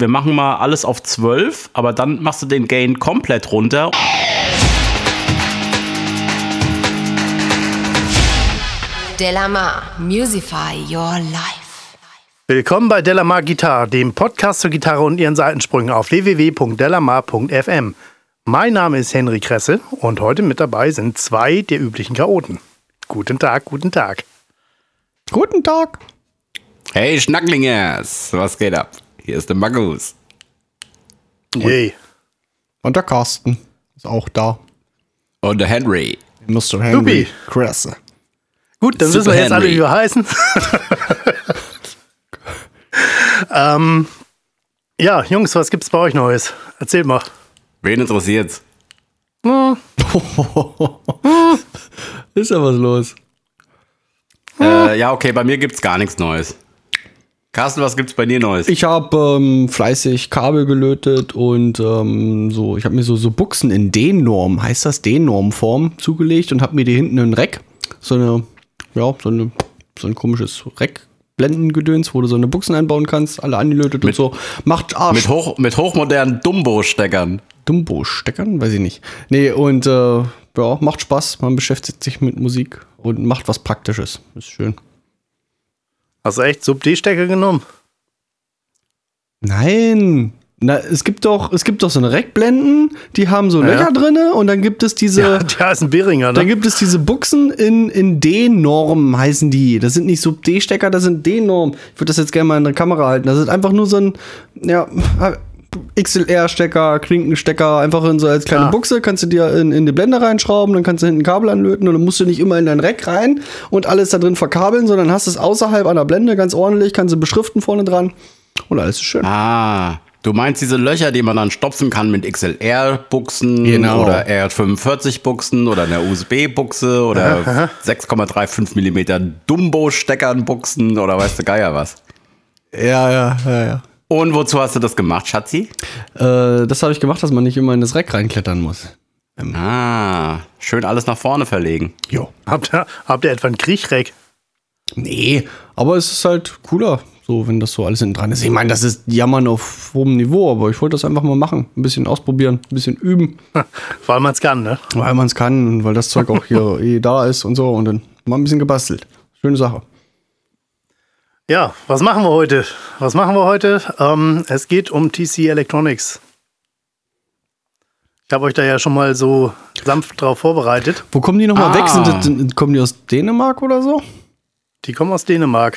wir machen mal alles auf 12, aber dann machst du den Gain komplett runter. Delamar, Musify Your Life. Willkommen bei Delamar Gitarre, dem Podcast zur Gitarre und ihren Seitensprüngen auf www.delamar.fm. Mein Name ist Henry Kresse und heute mit dabei sind zwei der üblichen Chaoten. Guten Tag, guten Tag. Guten Tag. Hey Schnacklingers, was geht ab? Hier ist der Magus. Yay. Und der Carsten ist auch da. Und der Henry. Mr. Henry. Kresse. Gut, dann Super wissen wir jetzt alle, wie wir heißen. ähm, ja, Jungs, was gibt's bei euch Neues? Erzählt mal. Wen interessiert's? Ist ja was los. Äh, ja, okay, bei mir gibt's gar nichts Neues. Carsten, was gibt's bei dir Neues? Ich habe ähm, fleißig Kabel gelötet und ähm, so, ich habe mir so, so Buchsen in D-Norm, heißt das D-Norm-Form, zugelegt und habe mir die hinten ein Rack, so eine, ja, so, eine, so ein komisches Rack. Blendengedöns, wo du so eine Buchsen einbauen kannst, alle angelötet und so. Macht Arsch. mit, hoch, mit hochmodernen Dumbo-Steckern. Dumbo-Steckern? Weiß ich nicht. Nee, und äh, ja, macht Spaß. Man beschäftigt sich mit Musik und macht was Praktisches. Ist schön. Hast du echt Sub-D-Stecker genommen? Nein. Na, es gibt doch, es gibt doch so eine Rackblenden, die haben so Ja, Löcher ja. drinne und dann gibt es diese, Ja, der ist ein Beringer, dann ne? gibt es diese Buchsen in, in D-Norm heißen die. Das sind nicht Sub-D-Stecker, das sind D-Norm. Ich würde das jetzt gerne mal in der Kamera halten. Das ist einfach nur so ein, ja, XLR-Stecker, Klinkenstecker, einfach in so als kleine Ja. Buchse, kannst du dir in, in die Blende reinschrauben, dann kannst du hinten Kabel anlöten und dann musst du nicht immer in dein Rack rein und alles da drin verkabeln, sondern hast es außerhalb an der Blende ganz ordentlich, kannst du beschriften vorne dran und alles ist schön. Ah, du meinst diese Löcher, die man dann stopfen kann mit XLR-Buchsen Genau. oder R45-Buchsen oder einer USB-Buchse oder 6,35 mm Dumbo-Steckern-Buchsen oder weißt du Geier was. Ja, ja, ja, ja. Und wozu hast du das gemacht, Schatzi? Äh, das habe ich gemacht, dass man nicht immer in das Rack reinklettern muss. Ah, schön alles nach vorne verlegen. Jo. Habt ihr, habt ihr etwa einen Kriechreck? Nee, aber es ist halt cooler, so wenn das so alles hinten dran ist. Ich meine, das ist Jammern auf hohem Niveau, aber ich wollte das einfach mal machen. Ein bisschen ausprobieren, ein bisschen üben, Weil man es kann, ne? weil man es kann und weil das Zeug auch hier eh da ist und so und dann mal ein bisschen gebastelt. Schöne Sache. Ja, was machen wir heute? Was machen wir heute? Ähm, es geht um TC Electronics. Ich habe euch da ja schon mal so sanft drauf vorbereitet. Wo kommen die nochmal Ah. weg? Sind das, kommen die aus Dänemark oder so? Die kommen aus Dänemark.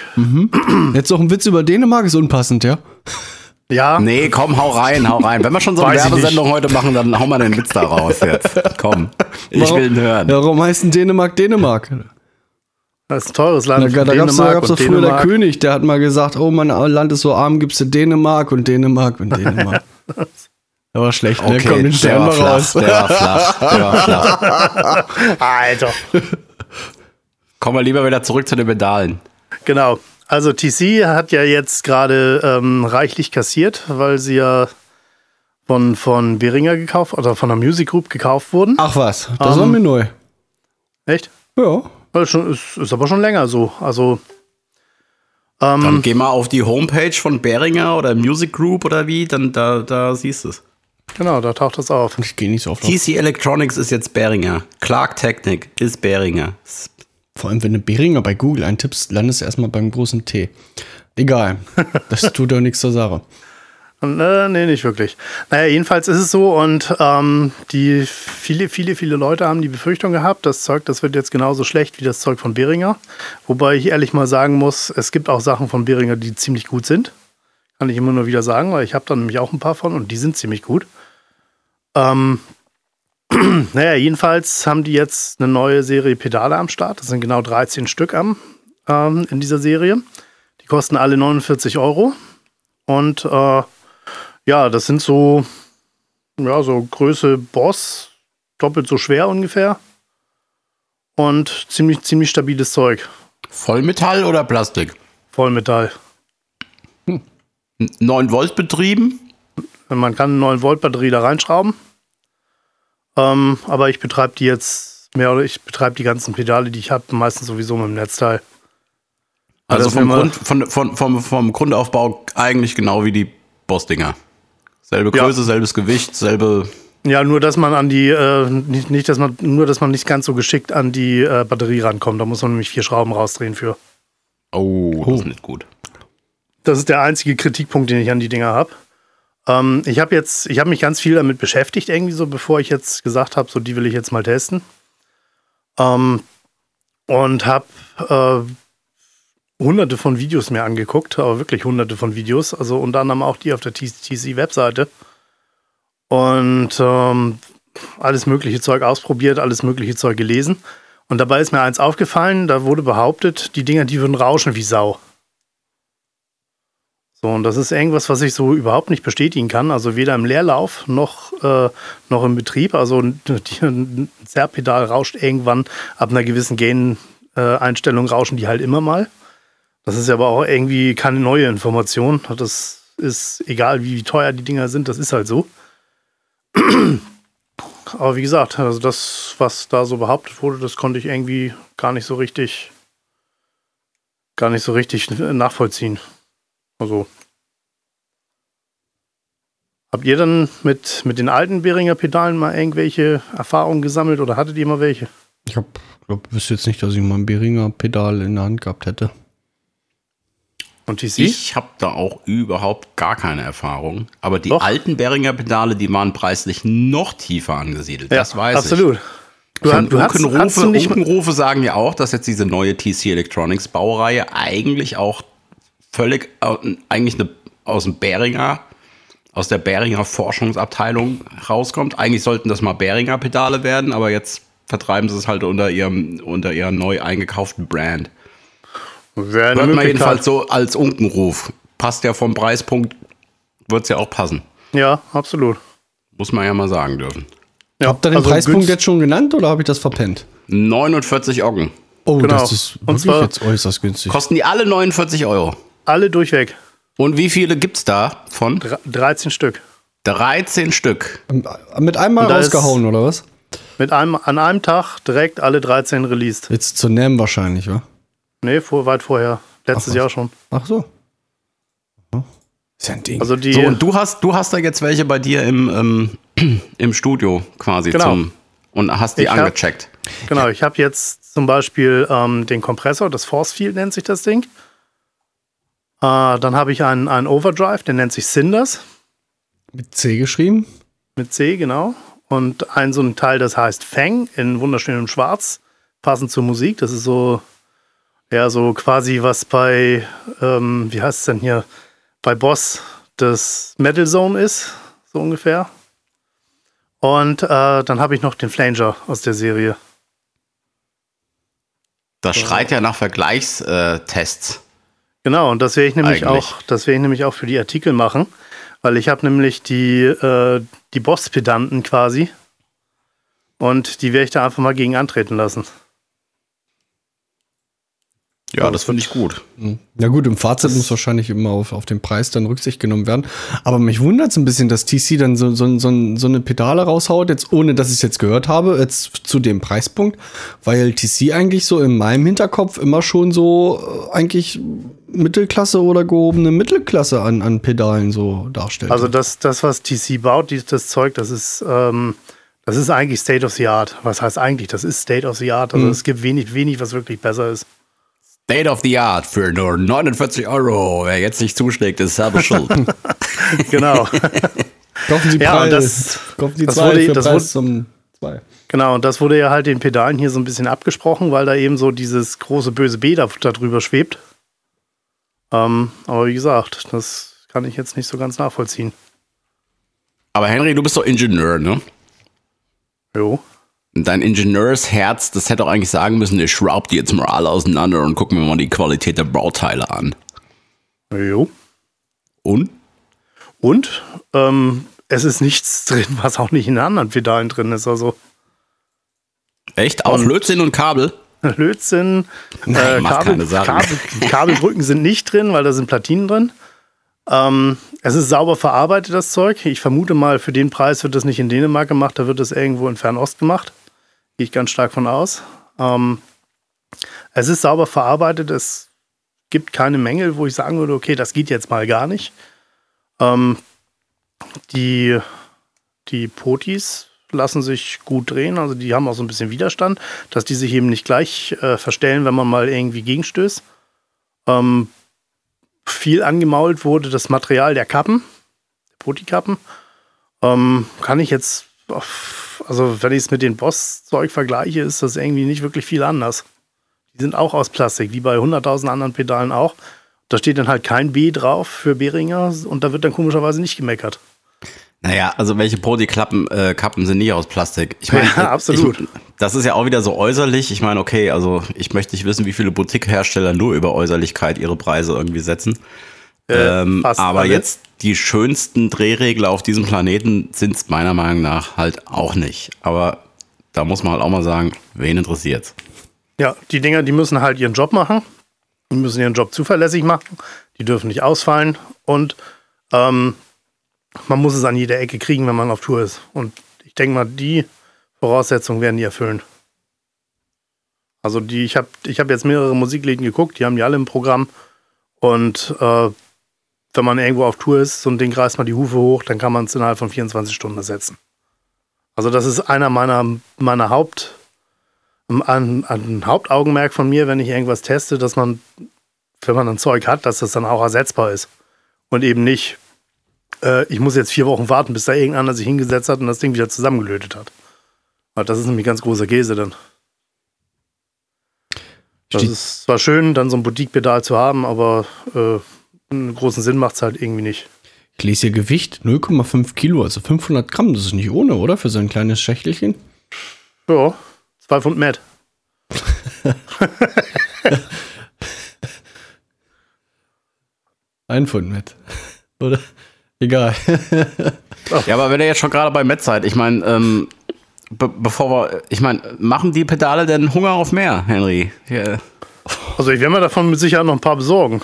Jetzt noch ein Witz über Dänemark ist unpassend, ja? Ja, Nee, komm, hau rein, hau rein. Wenn wir schon so eine Weiß Werbesendung heute machen, dann hau mal den Witz da raus jetzt. Komm, ich will ihn hören. Ja, warum heißt denn Dänemark Dänemark? Das ist ein teures Land. Da, da gab es Dänemark doch früher der. König, der hat mal gesagt, oh, mein Land ist so arm, gibt's in Dänemark und Dänemark und Dänemark. Der war schlecht, ne? Komm, den der stellen war wir flach, raus. der war flach, der war flach. Alter. Kommen wir lieber wieder zurück zu den Pedalen. Genau. Also TC hat ja jetzt gerade ähm, reichlich kassiert, weil sie ja von, von Behringer gekauft oder von der Music Group gekauft wurden. Ach was, das Ähm, war mir neu. Echt? Ja. Schon, ist, ist aber schon länger so. Also Dann geh mal auf die Homepage von Behringer oder Music Group oder wie, dann da, da siehst du es. genau, da taucht das auf. Ich gehe nicht so oft drauf. TC Electronics ist jetzt Behringer. Clark Technic ist Behringer. Vor allem, wenn du Beringer bei Google eintippst, landest du erstmal beim großen T. Egal. Das tut doch nichts zur Sache. Äh, nee, nicht wirklich. Naja, jedenfalls ist es so und ähm, die viele, viele, viele Leute haben die Befürchtung gehabt, das Zeug, das wird jetzt genauso schlecht wie das Zeug von Behringer. Wobei ich ehrlich mal sagen muss, es gibt auch Sachen von Behringer, die ziemlich gut sind. Kann ich immer nur wieder sagen, weil ich habe da nämlich auch ein paar von und die sind ziemlich gut. Ähm, naja, jedenfalls haben die jetzt eine neue Serie Pedale am Start. Das sind genau 13 Stück am, ähm, in dieser Serie. Die kosten alle 49 Euro. Und äh, ja, das sind so, ja, so Größe Boss, doppelt so schwer ungefähr. Und ziemlich, ziemlich stabiles Zeug. Vollmetall oder Plastik? Vollmetall. 9 Volt betrieben? Man kann eine 9-Volt-Batterie da reinschrauben. Ähm, aber ich betreibe die jetzt mehr oder ich betreibe die ganzen Pedale, die ich habe, meistens sowieso mit dem Netzteil. Also das vom, Grund, von, von, vom, vom Grundaufbau eigentlich genau wie die Boss-Dinger. Selbe Ja. Größe, selbes Gewicht, selbe. Ja, nur dass man an die, äh, nicht, nicht, dass man, nur dass man nicht ganz so geschickt an die äh, Batterie rankommt. Da muss man nämlich vier Schrauben rausdrehen für. Oh, das ist nicht gut. Das ist der einzige Kritikpunkt, den ich an die Dinger habe. Ähm, ich habe jetzt, ich habe mich ganz viel damit beschäftigt, irgendwie so, bevor ich jetzt gesagt habe, so die will ich jetzt mal testen. Ähm, und habe äh, hunderte von Videos mir angeguckt, aber wirklich hunderte von Videos, also unter anderem auch die auf der TC-Webseite. Und ähm, alles mögliche Zeug ausprobiert, alles mögliche Zeug gelesen. Und dabei ist mir eins aufgefallen, da wurde behauptet, die Dinger, die würden rauschen wie Sau. So, und das ist irgendwas, was ich so überhaupt nicht bestätigen kann. Also weder im Leerlauf noch, äh, noch im Betrieb. Also ein Zerrpedal rauscht irgendwann ab einer gewissen Gain-Einstellung rauschen die halt immer mal. Das ist aber auch irgendwie keine neue Information. Das ist egal, wie teuer die Dinger sind, das ist halt so. Aber wie gesagt, also das, was da so behauptet wurde, das konnte ich irgendwie gar nicht so richtig, gar nicht so richtig nachvollziehen. Also. Habt ihr dann mit, mit den alten Behringer Pedalen mal irgendwelche Erfahrungen gesammelt oder hattet ihr mal welche? Ich hab, glaub, wüsste jetzt nicht, dass ich mal ein Beringer Pedal in der Hand gehabt hätte. Und TC? Ich habe da auch überhaupt gar keine Erfahrung. Aber die Doch. alten Behringer Pedale, die waren preislich noch tiefer angesiedelt. das weiß absolut. ich. Du, Von du hast, hast Unkenrufe, du nicht Unkenrufe sagen ja auch, dass jetzt diese neue TC Electronics Baureihe eigentlich auch völlig au- eigentlich eine, aus dem Behringer, aus der Behringer Forschungsabteilung rauskommt. Eigentlich sollten das mal Behringer Pedale werden, aber jetzt vertreiben sie es halt unter ihrem, unter ihrer neu eingekauften Brand. Wäre Hört man jedenfalls so als Unkenruf. Passt ja vom Preispunkt, wird es ja auch passen. Ja, absolut. Muss man ja mal sagen dürfen. Ja, Habt ihr den also Preispunkt jetzt schon genannt oder habe ich das verpennt? 49 Oggen. Oh, Genau. das ist Und wirklich zwar- jetzt äußerst günstig. Kosten die alle 49 Euro. Alle durchweg. Und wie viele gibt's da von? Dre- 13 Stück. 13 Stück. Mit einmal Und da ist- rausgehauen, oder was? Mit einem, an einem Tag direkt alle 13 released. Jetzt zur NAM wahrscheinlich, wa? Nee, vor, weit vorher. Letztes Ach, Jahr schon. Ach so. Ist ja ein Ding. Also die. So, und du hast, du hast da jetzt welche bei dir im, ähm, im Studio quasi Genau. zum und hast die Ich hab- angecheckt. Genau, ich habe jetzt zum Beispiel ähm, den Kompressor, das Force Field nennt sich das Ding. Äh, dann habe ich einen, einen Overdrive, der nennt sich Cinders Mit C geschrieben? mit C, genau. Und ein so ein Teil, das heißt Fang in wunderschönem Schwarz, passend zur Musik. Das ist so, ja, so quasi was bei, ähm, wie heißt es denn hier, bei Boss das Metal Zone ist, so ungefähr. Und äh, dann habe ich noch den Flanger aus der Serie. Das schreit ja nach Vergleichstests. Genau, und das werde ich nämlich Eigentlich. auch, das werde ich nämlich auch für die Artikel machen, weil ich habe nämlich die, äh, die Boss-Pedanten quasi. Und die werde ich da einfach mal gegen antreten lassen. Ja, das finde ich gut. Na gut, im Fazit muss wahrscheinlich immer auf, auf den Preis dann Rücksicht genommen werden. Aber mich wundert es ein bisschen, dass TC dann so, so, so, so eine Pedale raushaut, jetzt ohne dass ich es jetzt gehört habe, jetzt zu dem Preispunkt, weil TC eigentlich so in meinem Hinterkopf immer schon so äh, eigentlich Mittelklasse oder gehobene Mittelklasse an, an Pedalen so darstellt. Also das, das was TC baut, die, das Zeug, das ist, ähm, das ist eigentlich State of the Art. Was heißt eigentlich? Das ist State of the Art. Also es gibt wenig, wenig, was wirklich besser ist. State of the Art für nur 49 Euro. Wer jetzt nicht zuschlägt, ist selber schuld. Genau. kaufen Sie Ja, Preis, das- kaufen Sie das zwei wurde- für das Preis zum zwei. genau, und das wurde ja halt den Pedalen hier so ein bisschen abgesprochen, weil da eben so dieses große böse B da, da drüber schwebt. Ähm, aber wie gesagt, das kann ich jetzt nicht so ganz nachvollziehen. Aber Henry, du bist doch Ingenieur, ne? Jo. Dein Ingenieursherz, das hätte doch eigentlich sagen müssen, ich schraub die jetzt mal alle auseinander und gucken wir mal die Qualität der Bauteile an. Jo. Und? Und ähm, es ist nichts drin, was auch nicht in den anderen Pedalen drin ist. Also Echt? Auch Und- Lötzinn und Kabel? Lötzinn, äh, Kabel. Kabel, Kabelbrücken sind nicht drin, weil da sind Platinen drin. Ähm, es ist sauber verarbeitet, das Zeug. Ich vermute mal, für den Preis wird das nicht in Dänemark gemacht, da wird das irgendwo in Fernost gemacht. Gehe ich ganz stark von aus. Ähm, es ist sauber verarbeitet, es gibt keine Mängel, wo ich sagen würde, okay, das geht jetzt mal gar nicht. Ähm, die, die Potis lassen sich gut drehen, also die haben auch so ein bisschen Widerstand, dass die sich eben nicht gleich äh, verstellen, wenn man mal irgendwie gegenstößt. Ähm, viel angemault wurde das Material der Kappen, der Poti-Kappen. Ähm, kann ich jetzt, also wenn ich es mit dem Boss-Zeug vergleiche, ist das irgendwie nicht wirklich viel anders. Die sind auch aus Plastik, wie bei 100.000 anderen Pedalen auch. Da steht dann halt kein B drauf für Behringer und da wird dann komischerweise nicht gemeckert. Naja, also welche Prodi-Kappen äh, Kappen sind nicht aus Plastik? Ich meine, Ja, absolut. Ich, das ist ja auch wieder so äußerlich. Ich meine, okay, also ich möchte nicht wissen, wie viele Boutique-Hersteller nur über Äußerlichkeit ihre Preise irgendwie setzen. Äh, ähm, aber alle. jetzt die schönsten Drehregler auf diesem Planeten sind es meiner Meinung nach halt auch nicht. Aber da muss man halt auch mal sagen, wen interessiert's? Ja, die Dinger, die müssen halt ihren Job machen. Die müssen ihren Job zuverlässig machen. Die dürfen nicht ausfallen. Und ähm, man muss es an jeder Ecke kriegen, wenn man auf Tour ist. Und ich denke mal, die Voraussetzungen werden die erfüllen. Also die, ich habe ich hab jetzt mehrere Musikläden geguckt, die haben die alle im Programm. Und äh, wenn man irgendwo auf Tour ist, so ein Ding reißt man die Hufe hoch, dann kann man es innerhalb von 24 Stunden ersetzen. Also das ist einer meiner, meiner Haupt, ein, ein Hauptaugenmerk von mir, wenn ich irgendwas teste, dass man, wenn man ein Zeug hat, dass das dann auch ersetzbar ist. Und eben nicht, äh, ich muss jetzt vier Wochen warten, bis da irgendeiner sich hingesetzt hat und das Ding wieder zusammengelötet hat. Weil das ist nämlich ganz großer Käse dann. Das ist zwar schön, dann so ein Boutique-Pedal zu haben, aber äh, einen großen Sinn macht es halt irgendwie nicht. Ich lese hier Gewicht 0,5 Kilo, also 500 Gramm. Das ist nicht ohne, oder? Für so ein kleines Schächtelchen. Ja, zwei Pfund Matt. Ein Pfund mit. Oder? Egal. Ja, aber wenn ihr jetzt schon gerade bei Met seid, ich meine, ähm, be bevor wir, ich meine, machen die Pedale denn Hunger auf mehr, Henry? Ja. Also ich werde mir davon mit Sicherheit noch ein paar besorgen.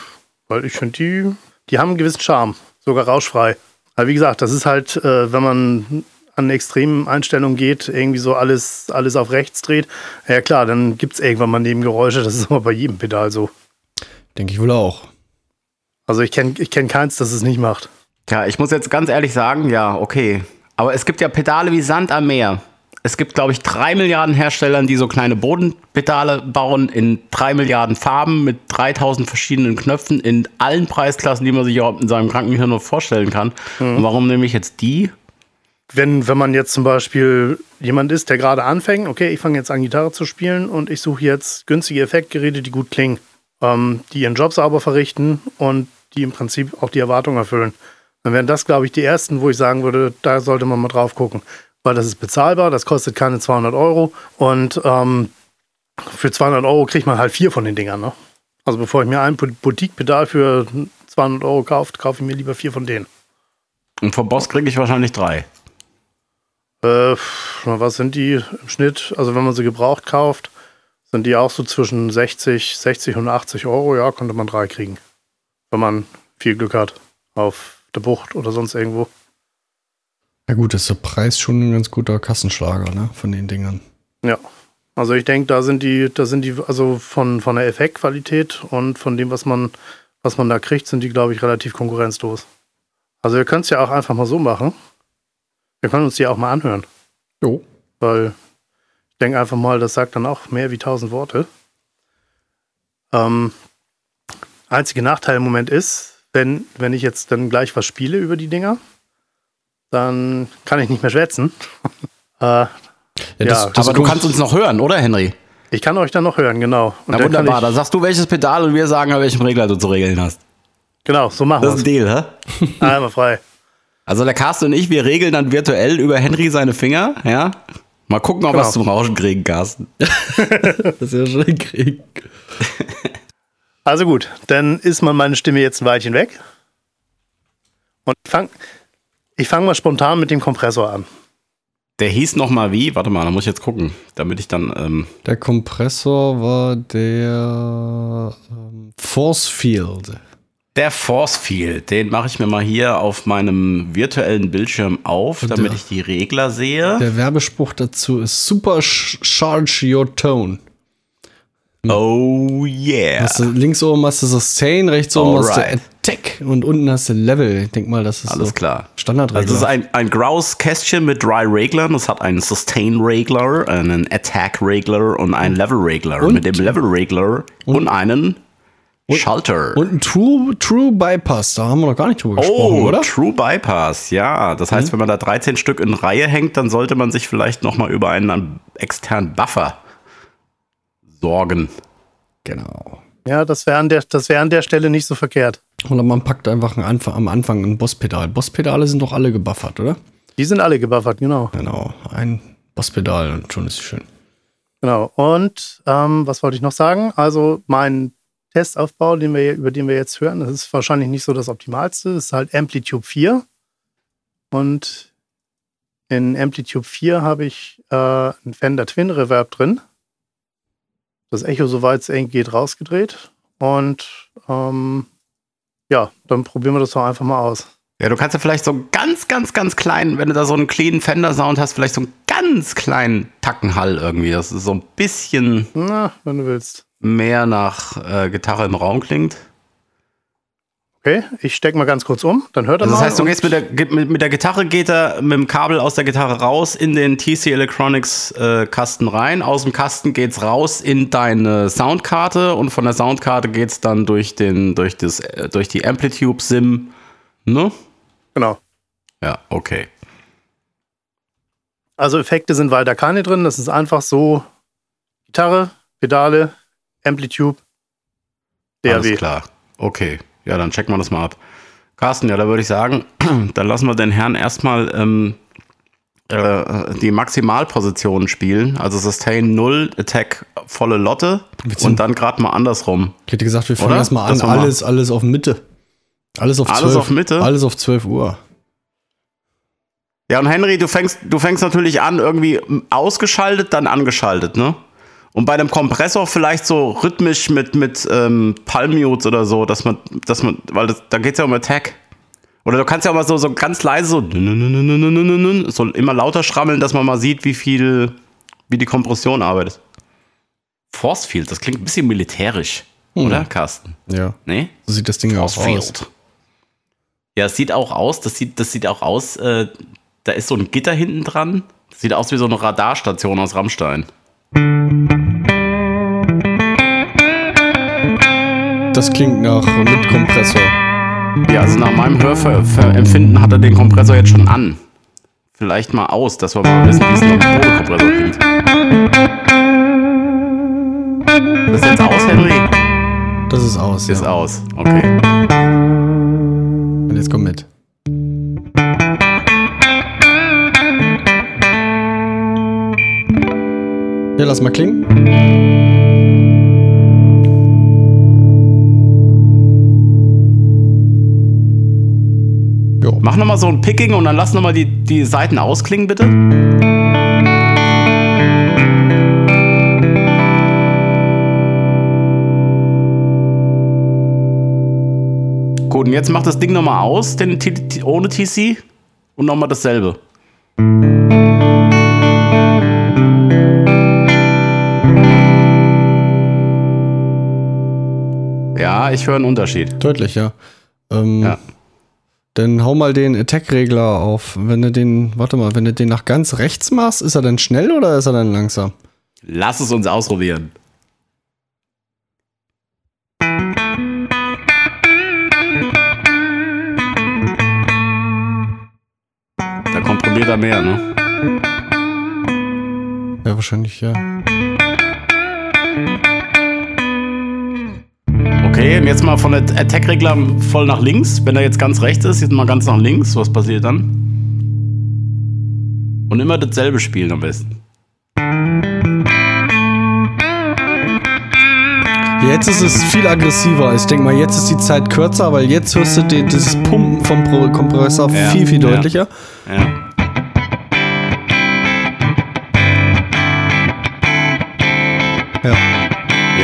Weil ich finde, die, die haben einen gewissen Charme. Sogar rauschfrei. Aber wie gesagt, das ist halt, äh, wenn man an extremen Einstellungen geht, irgendwie so alles, alles auf rechts dreht. Ja klar, dann gibt es irgendwann mal Nebengeräusche. Das ist aber bei jedem Pedal so. Denke ich wohl auch. Also ich kenne ich kenn keins, das es nicht macht. Ja, ich muss jetzt ganz ehrlich sagen, ja, okay. Aber es gibt ja Pedale wie Sand am Meer. Es gibt, glaube ich, drei Milliarden Herstellern, die so kleine Bodenpedale bauen in drei Milliarden Farben mit 3000 verschiedenen Knöpfen in allen Preisklassen, die man sich überhaupt in seinem Krankenhirn nur vorstellen kann. Und warum nehme ich jetzt die? Wenn, wenn man jetzt zum Beispiel jemand ist, der gerade anfängt, okay, ich fange jetzt an, Gitarre zu spielen und ich suche jetzt günstige Effektgeräte, die gut klingen, ähm, die ihren Job sauber verrichten und die im Prinzip auch die Erwartungen erfüllen. Dann wären das, glaube ich, die ersten, wo ich sagen würde, da sollte man mal drauf gucken. Weil das ist bezahlbar, das kostet keine 200 Euro und ähm, für 200 Euro kriegt man halt vier von den Dingern. Ne? Also bevor ich mir ein Boutique-Pedal für 200 Euro kaufe, kaufe ich mir lieber vier von denen. Und vom Boss kriege ich wahrscheinlich drei. Äh, was sind die im Schnitt? Also wenn man sie gebraucht kauft, sind die auch so zwischen 60, 60 und 80 Euro. Ja, könnte man drei kriegen. Wenn man viel Glück hat. Auf der Bucht oder sonst irgendwo. Ja gut, ist der Preis schon ein ganz guter Kassenschlager, ne? Von den Dingern. Ja. Also ich denke, da sind die, da sind die, also von, von der Effektqualität und von dem, was man, was man da kriegt, sind die, glaube ich, relativ konkurrenzlos. Also wir können es ja auch einfach mal so machen. Wir können uns die auch mal anhören. Jo. weil ich denke einfach mal, das sagt dann auch mehr wie tausend Worte. Ähm, einziger Nachteil im Moment ist, wenn, wenn ich jetzt dann gleich was spiele über die Dinger, dann kann ich nicht mehr schwätzen. äh, Ja, das, Ja, das aber du kannst uns noch hören, oder, Henry? ich kann euch dann noch hören, genau. Und Na dann wunderbar, Ich, da sagst du welches Pedal und wir sagen, an welchem Regler du zu regeln hast. genau, so machen Das ist wir ein. Deal, hä? Einmal frei. Also der Carsten und ich, wir regeln dann virtuell über Henry seine Finger, ja? Mal gucken, ob wir es Genau. zum Rauschen kriegen, Carsten. das ist ja schon krieg. Also gut, dann ist mal meine Stimme jetzt ein Weilchen weg. Und ich fange mal spontan mit dem Kompressor an. Der hieß noch mal wie? Warte mal, da muss ich jetzt gucken, damit ich dann. Ähm, Der Kompressor war der ähm, Force Field. der Force Field, den mache ich mir mal hier auf meinem virtuellen Bildschirm auf, Und damit der- ich die Regler sehe. Der Werbespruch dazu ist Super Charge Your Tone. Oh yeah. Hast du, links oben hast du Sustain, rechts oben hast du Und unten hast du Level. Ich denk mal, das ist Alles so klar. Standardregler. Also das ist ein, ein graues Kästchen mit drei Reglern. Es hat einen Sustain-Regler, einen Attack-Regler und einen Level-Regler. Und- Mit dem Level-Regler und, einen Schalter. und ein True, True Bypass, da haben wir noch gar nicht drüber gesprochen, Oh, oder? Mhm. True Bypass, ja. Das heißt, wenn man da 13 Stück in Reihe hängt, dann sollte man sich vielleicht nochmal über einen externen Buffer sorgen. Genau. Ja, das wäre an, der- das wär an der Stelle nicht so verkehrt. Oder man packt einfach ein Anfang, am Anfang ein Bosspedal. Bosspedale sind doch alle gebuffert, oder? Die sind alle gebuffert, genau. Genau. Ein Bosspedal und schon ist es schön. Genau. Und ähm, was wollte ich noch sagen? Also mein Testaufbau, den wir, über den wir jetzt hören, das ist wahrscheinlich nicht so das Optimalste. Das ist halt Amplitude 4. Und in Amplitude 4 habe ich äh, einen Fender Twin Reverb drin. Das Echo, soweit es eng geht, rausgedreht. Und ähm, ja, dann probieren wir das doch einfach mal aus. Ja, du kannst ja vielleicht so einen ganz, ganz, ganz kleinen, wenn du da so einen cleanen Fender-Sound hast, vielleicht so einen ganz kleinen Tackenhall irgendwie, dass es so ein bisschen Na, wenn du willst. mehr nach äh, Gitarre im Raum klingt. Okay, ich stecke mal ganz kurz um, dann hört er Also das heißt, du gehst mit der, mit, mit der Gitarre, geht er mit dem Kabel aus der Gitarre raus in den TC Electronics äh, Kasten rein. Aus dem Kasten geht's raus in deine Soundkarte und von der Soundkarte geht's dann durch den, durch das, äh, durch die Amplitude Sim. Ne? Genau. Ja, okay. Also Effekte sind weiter keine drin. Das ist einfach so Gitarre, Pedale, Amplitude, Alles DAW. klar. Okay. Ja, dann checken wir das mal ab. Carsten, ja, da würde ich sagen, dann lassen wir den Herrn erstmal ähm, äh, die Maximalpositionen spielen. Also Sustain 0, Attack volle Lotte und dann gerade mal andersrum. Ich hätte gesagt, wir fangen erstmal an. Alles, alles auf Mitte. Alles auf Alles 12. auf Mitte? Alles auf 12 Uhr. Ja, und Henry, du fängst, du fängst natürlich an, irgendwie ausgeschaltet, dann angeschaltet, ne? Und bei einem Kompressor vielleicht so rhythmisch mit, mit ähm, Palm Mutes oder so, dass man, dass man, weil das, da geht's ja um Attack. Oder du kannst ja auch mal so, so ganz leise so, so immer lauter schrammeln, dass man mal sieht, wie viel, wie die Kompression arbeitet. Force Field, das klingt ein bisschen militärisch, oder, Carsten? Ja. Nee? So sieht das Ding auch aus. Forcefield. Ja, es sieht auch aus, das sieht, das sieht auch aus, äh, da ist so ein Gitter hinten dran. Das sieht aus wie so eine Radarstation aus Rammstein. Das klingt nach mit Kompressor. Ja, also nach meinem Hörempfinden hat er den Kompressor jetzt schon an. Vielleicht mal aus, dass wir mal wissen, wie es mit dem Bodekompressor klingt. Das ist jetzt aus, Henry? Das ist aus. Ist ja. aus. Okay. Und jetzt komm mit. Ja, lass mal klingen. Jo. Mach nochmal so ein Picking und dann lass nochmal die, die Seiten ausklingen, bitte. Gut, und jetzt mach das Ding nochmal aus, den, ohne TC und nochmal dasselbe. Ja, ich höre einen Unterschied. Deutlich, ja. Ähm, Ja. Dann hau mal den Attack-Regler auf. Wenn du den, warte mal, wenn du den nach ganz rechts machst, ist er dann schnell oder ist er dann langsam? Lass es uns ausprobieren. Da komprimiert er mehr, ne? Ja, wahrscheinlich, ja. Okay, und jetzt mal von der Attack-Regler voll nach links. Wenn er jetzt ganz rechts ist, jetzt mal ganz nach links. Was passiert dann? Und immer dasselbe spielen am besten. Jetzt ist es viel aggressiver. Ich denke mal, jetzt ist die Zeit kürzer, weil jetzt hörst du den, dieses Pumpen vom Kompressor Ja, viel, viel deutlicher. Ja. Ja.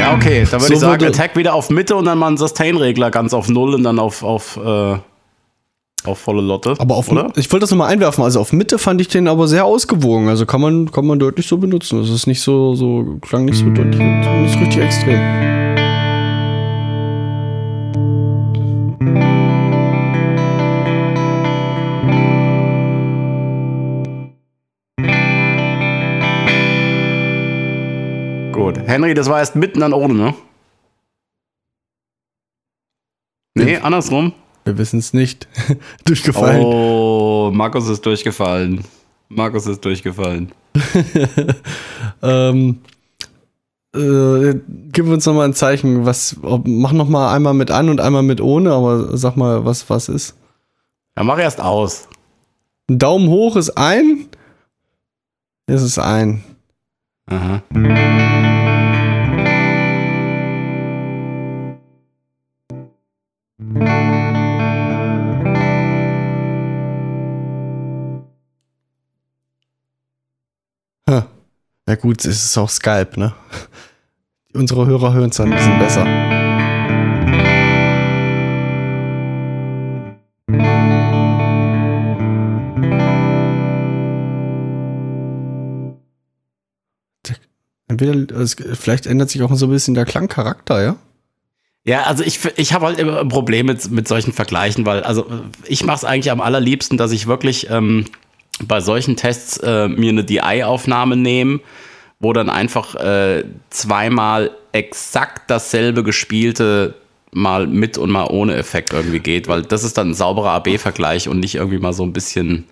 Ja, okay. Da würde So ich sagen, würde- Attack wieder auf Mitte und dann mal einen Sustain-Regler ganz auf Null und dann auf, auf, äh, auf volle Lotte. Aber auf, oder? ich wollte das nochmal einwerfen. Also auf Mitte fand ich den aber sehr ausgewogen. Also kann man, kann man deutlich so benutzen. Es ist nicht so, so, klang nicht so deutlich, nicht so richtig extrem. Henry, das war erst mitten an ohne, ne? Nee, andersrum. Wir wissen es nicht. Durchgefallen. Oh, Markus ist durchgefallen. Markus ist durchgefallen. Ähm, äh, gib uns noch mal ein Zeichen. Was, ob, mach noch mal einmal mit an und einmal mit ohne, aber sag mal, was was ist. Ja, mach erst aus. Ein Daumen hoch ist ein. Es ist ein. Aha. Ja gut, es ist auch Skype, ne? Unsere Hörer hören es dann ein bisschen besser. Es, vielleicht ändert sich auch so ein bisschen der Klangcharakter, ja? Ja, also ich, ich habe halt immer ein Problem mit, mit solchen Vergleichen, weil also ich mache es eigentlich am allerliebsten, dass ich wirklich ähm, bei solchen Tests äh, mir eine DI-Aufnahme nehme, wo dann einfach äh, zweimal exakt dasselbe gespielte mal mit und mal ohne Effekt irgendwie geht, weil das ist dann ein sauberer AB-Vergleich und nicht irgendwie mal so ein bisschen.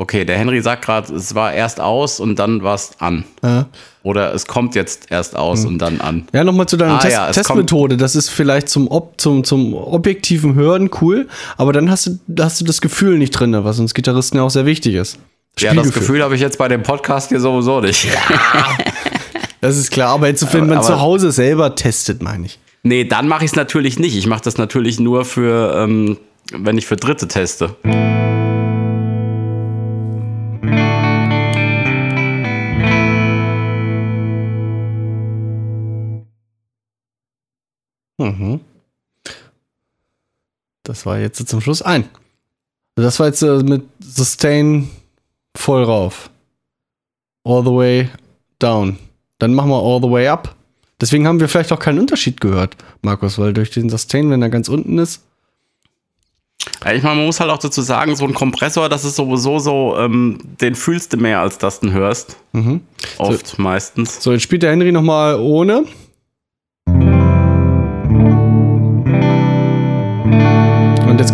Okay, der Henry sagt gerade, es war erst aus und dann war es an. Ja. Oder es kommt jetzt erst aus und dann an. Ja, nochmal zu deiner Ah, Test ja, es Testmethode. Das ist vielleicht zum, Ob zum, zum objektiven Hören cool, aber dann hast du, hast du das Gefühl nicht drin, was uns Gitarristen ja auch sehr wichtig ist. Ja, das. Gefühl habe ich jetzt bei dem Podcast hier sowieso nicht. Das ist klar, aber jetzt, wenn Aber- man aber- zu Hause selber testet, meine ich. Nee, dann mache ich es natürlich nicht. Ich mache das natürlich nur für, ähm, wenn ich für Dritte teste. Das war jetzt zum Schluss ein. Das war jetzt äh, mit Sustain voll rauf. All the way down. Dann machen wir all the way up. Deswegen haben wir vielleicht auch keinen Unterschied gehört, Markus, weil durch den Sustain, wenn er ganz unten ist, Ja, ich meine, man muss halt auch dazu sagen, so ein Kompressor, das ist sowieso so, ähm, den fühlst du mehr, als dass du ihn hörst. Oft, meistens. So, jetzt spielt der Henry nochmal ohne.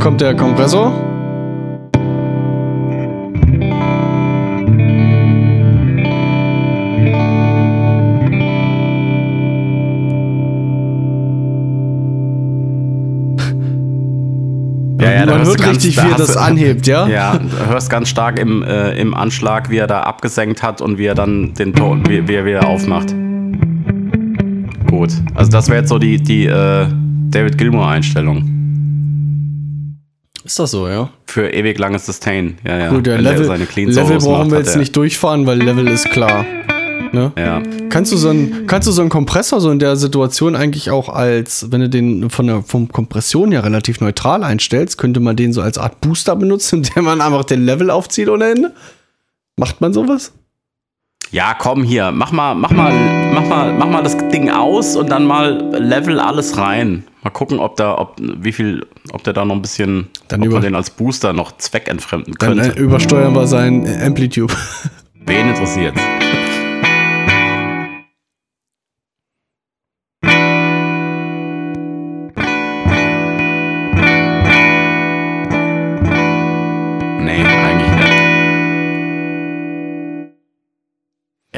Kommt der Kompressor. Ja, ja, Man hört ganz- richtig, da wie er das anhebt, ja? Ja, du hörst ganz stark im, äh, im Anschlag, wie er da abgesenkt hat und wie er dann den Ton, wie, wie er wieder aufmacht. Gut. Also das wäre jetzt so die, die äh, David Gilmour-Einstellung. Ist das so, ja? Für ewig langes Sustain. Ja, ja. Gut, der Level, seine Clean Level brauchen wir jetzt nicht durchfahren, weil Level ist klar. Ne? Ja. Kannst du so einen, kannst du so einen Kompressor so in der Situation eigentlich auch als, wenn du den von der vom Kompression ja relativ neutral einstellst, könnte man den so als Art Booster benutzen, indem man einfach den Level aufzieht ohne Ende? Macht man sowas? Ja, komm hier, mach mal, mach mal, mach mal, mach mal das Ding aus und dann mal Level alles rein. Mal gucken, ob da, ob, wie viel, ob der da noch ein bisschen, Dann ob über- man den als Booster noch zweckentfremden Dann könnte. äh, übersteuern wir seinen äh, Amplitude. Wen interessiert's?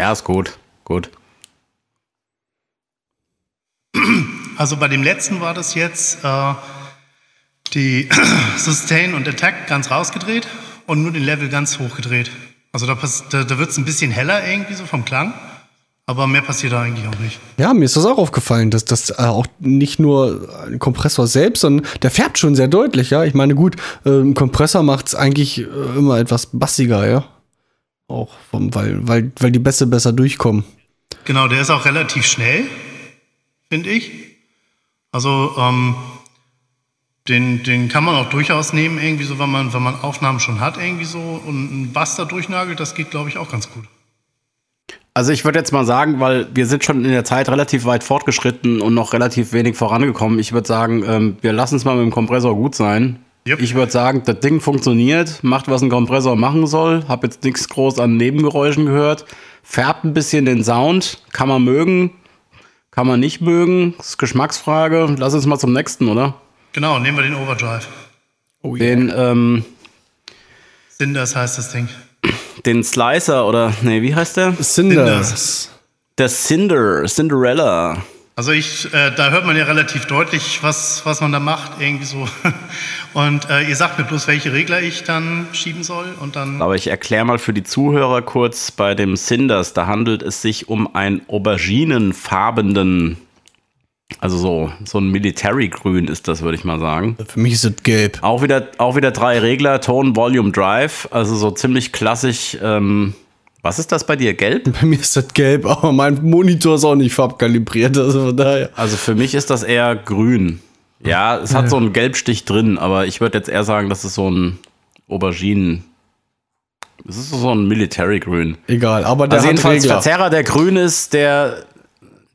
Ja, ist gut. Gut. Also bei dem letzten war das jetzt äh, die Sustain und Attack ganz rausgedreht und nur den Level ganz hochgedreht. Also da, da, da wird es ein bisschen heller irgendwie so vom Klang, aber mehr passiert da eigentlich auch nicht. Ja, mir ist das auch aufgefallen, dass das äh, auch nicht nur ein Kompressor selbst, sondern der färbt schon sehr deutlich, ja. Ich meine, gut, äh, ein Kompressor macht es eigentlich äh, immer etwas bassiger, ja. Auch vom, weil, weil, weil die Bässe besser durchkommen. Genau, der ist auch relativ schnell, finde ich. Also ähm, den, den kann man auch durchaus nehmen, irgendwie so, wenn man, wenn man Aufnahmen schon hat, irgendwie so und einen Bass da durchnagelt, das geht, glaube ich, auch ganz gut. Also ich würde jetzt mal sagen, weil wir sind schon in der Zeit relativ weit fortgeschritten und noch relativ wenig vorangekommen. Ich würde sagen, ähm, wir lassen es mal mit dem Kompressor gut sein. Yep. Ich würde sagen, das Ding funktioniert, macht, was ein Kompressor machen soll. Hab jetzt nichts groß an Nebengeräuschen gehört. Färbt ein bisschen den Sound, kann man mögen. Kann man nicht mögen. Das ist Geschmacksfrage. Lass uns mal zum nächsten, oder? Genau, nehmen wir den Overdrive. Den, ähm, Cinders heißt das Ding. den Slicer oder, nee, wie heißt der? Cinders. Der Cinder, Cinderella. Also ich, äh, da hört man ja relativ deutlich, was, was man da macht, irgendwie so. Und äh, ihr sagt mir bloß, welche Regler ich dann schieben soll und dann. Aber ich erkläre mal für die Zuhörer kurz, bei dem Cinders, da handelt es sich um einen auberginenfarbenen, also so, so ein Military-Grün ist das, würde ich mal sagen. Für mich ist es gelb. Auch wieder, auch wieder drei Regler, Tone, Volume, Drive, also so ziemlich klassisch. Ähm, was ist das bei dir, gelb? Bei mir ist das gelb, aber mein Monitor ist auch nicht farbkalibriert, also von daher. Also für mich ist das eher grün. Ja, es hat so einen Gelbstich drin, aber ich würde jetzt eher sagen, das ist so ein Auberginen. Es ist so ein Military-Grün. Egal, aber der Also jedenfalls Regler. Verzerrer, der grün ist, der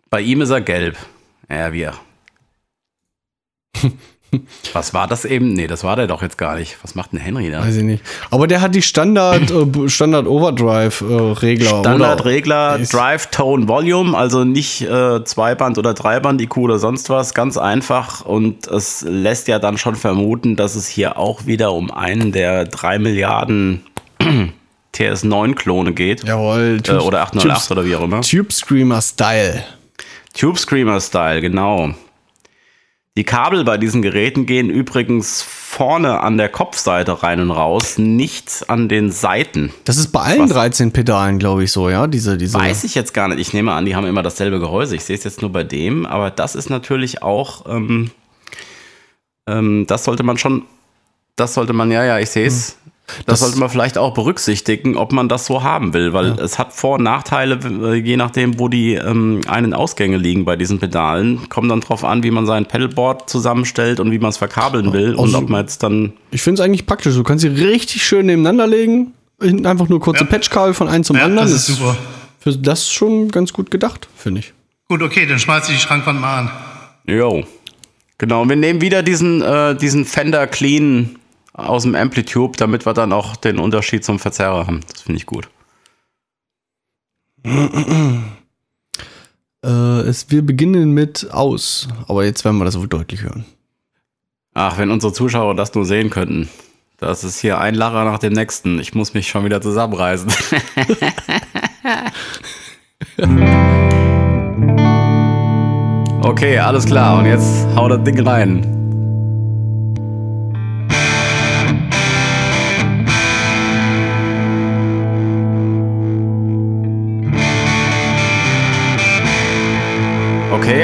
bei ihm ist er gelb. Ja, wir. Was war das eben? Nee, das war der doch jetzt gar nicht. Was macht denn Henry da? Weiß ich nicht. Aber der hat die Standard, äh, Standard Overdrive äh, Regler. Standardregler, Ist- Drive, Tone, Volume, also nicht äh, Zweiband oder Dreiband IQ oder sonst was, ganz einfach. Und es lässt ja dann schon vermuten, dass es hier auch wieder um einen der drei Milliarden TS9-Klone geht. Jawohl. Äh, oder 808 oder wie auch immer. Tube Screamer Style. Tube Screamer Style, genau. Die Kabel bei diesen Geräten gehen übrigens vorne an der Kopfseite rein und raus, nicht an den Seiten. Das ist bei allen Was? 13 Pedalen, glaube ich, so, ja? Diese, diese. Weiß ich jetzt gar nicht. Ich nehme an, die haben immer dasselbe Gehäuse. Ich sehe es jetzt nur bei dem, aber das ist natürlich auch, ähm, ähm, das sollte man schon, das sollte man, ja, ja, ich sehe es. Das, Das- sollte man vielleicht auch berücksichtigen, ob man das so haben will, weil es hat Vor- und Nachteile, äh, je nachdem, wo die ähm, Ein- und Ausgänge liegen bei diesen Pedalen. Kommt dann drauf an, wie man sein Pedalboard zusammenstellt und wie man es verkabeln will und Also- ob man jetzt dann Ich finde es eigentlich praktisch. Du kannst sie richtig schön nebeneinander legen. Einfach nur kurze Ja. Patchkabel von einem zum Ja, anderen. das ist super. Für das ist schon ganz gut gedacht, finde ich. Gut, okay, dann schmeiß ich die Schrankwand mal an. Jo. Genau, wir nehmen wieder diesen, äh, diesen Fender Clean aus dem Amplitube, damit wir dann auch den Unterschied zum Verzerrer haben. Das finde ich gut. Äh, es, wir beginnen mit aus. Aber jetzt werden wir das wohl deutlich hören. Ach, wenn unsere Zuschauer das nur sehen könnten. Das ist hier ein Lacher nach dem nächsten. Ich muss mich schon wieder zusammenreißen. okay, alles klar. Und jetzt hau das Ding rein.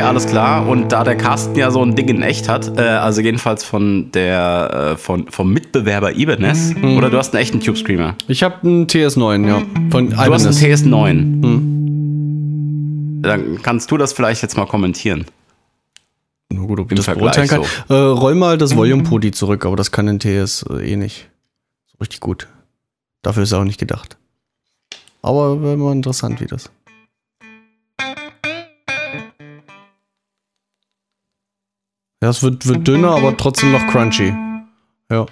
Alles klar. Und da der Carsten ja so ein Ding in echt hat, äh, also jedenfalls von der äh, von, vom Mitbewerber Ibanez, Mhm. oder du hast einen echten Tube Screamer. Ich habe einen TS9, ja. Von Du hast einen Ibanez. TS9. Hm. Dann kannst du das vielleicht jetzt mal kommentieren. Nur gut, ob ich Im das Vergleich beurteilen kann. Äh, roll mal das Volume Podi zurück, aber das kann ein TS äh, eh nicht. So richtig gut. Dafür ist er auch nicht gedacht. Aber wäre mal interessant, wie das. Ja, es wird, wird dünner, aber trotzdem noch crunchy. Ja.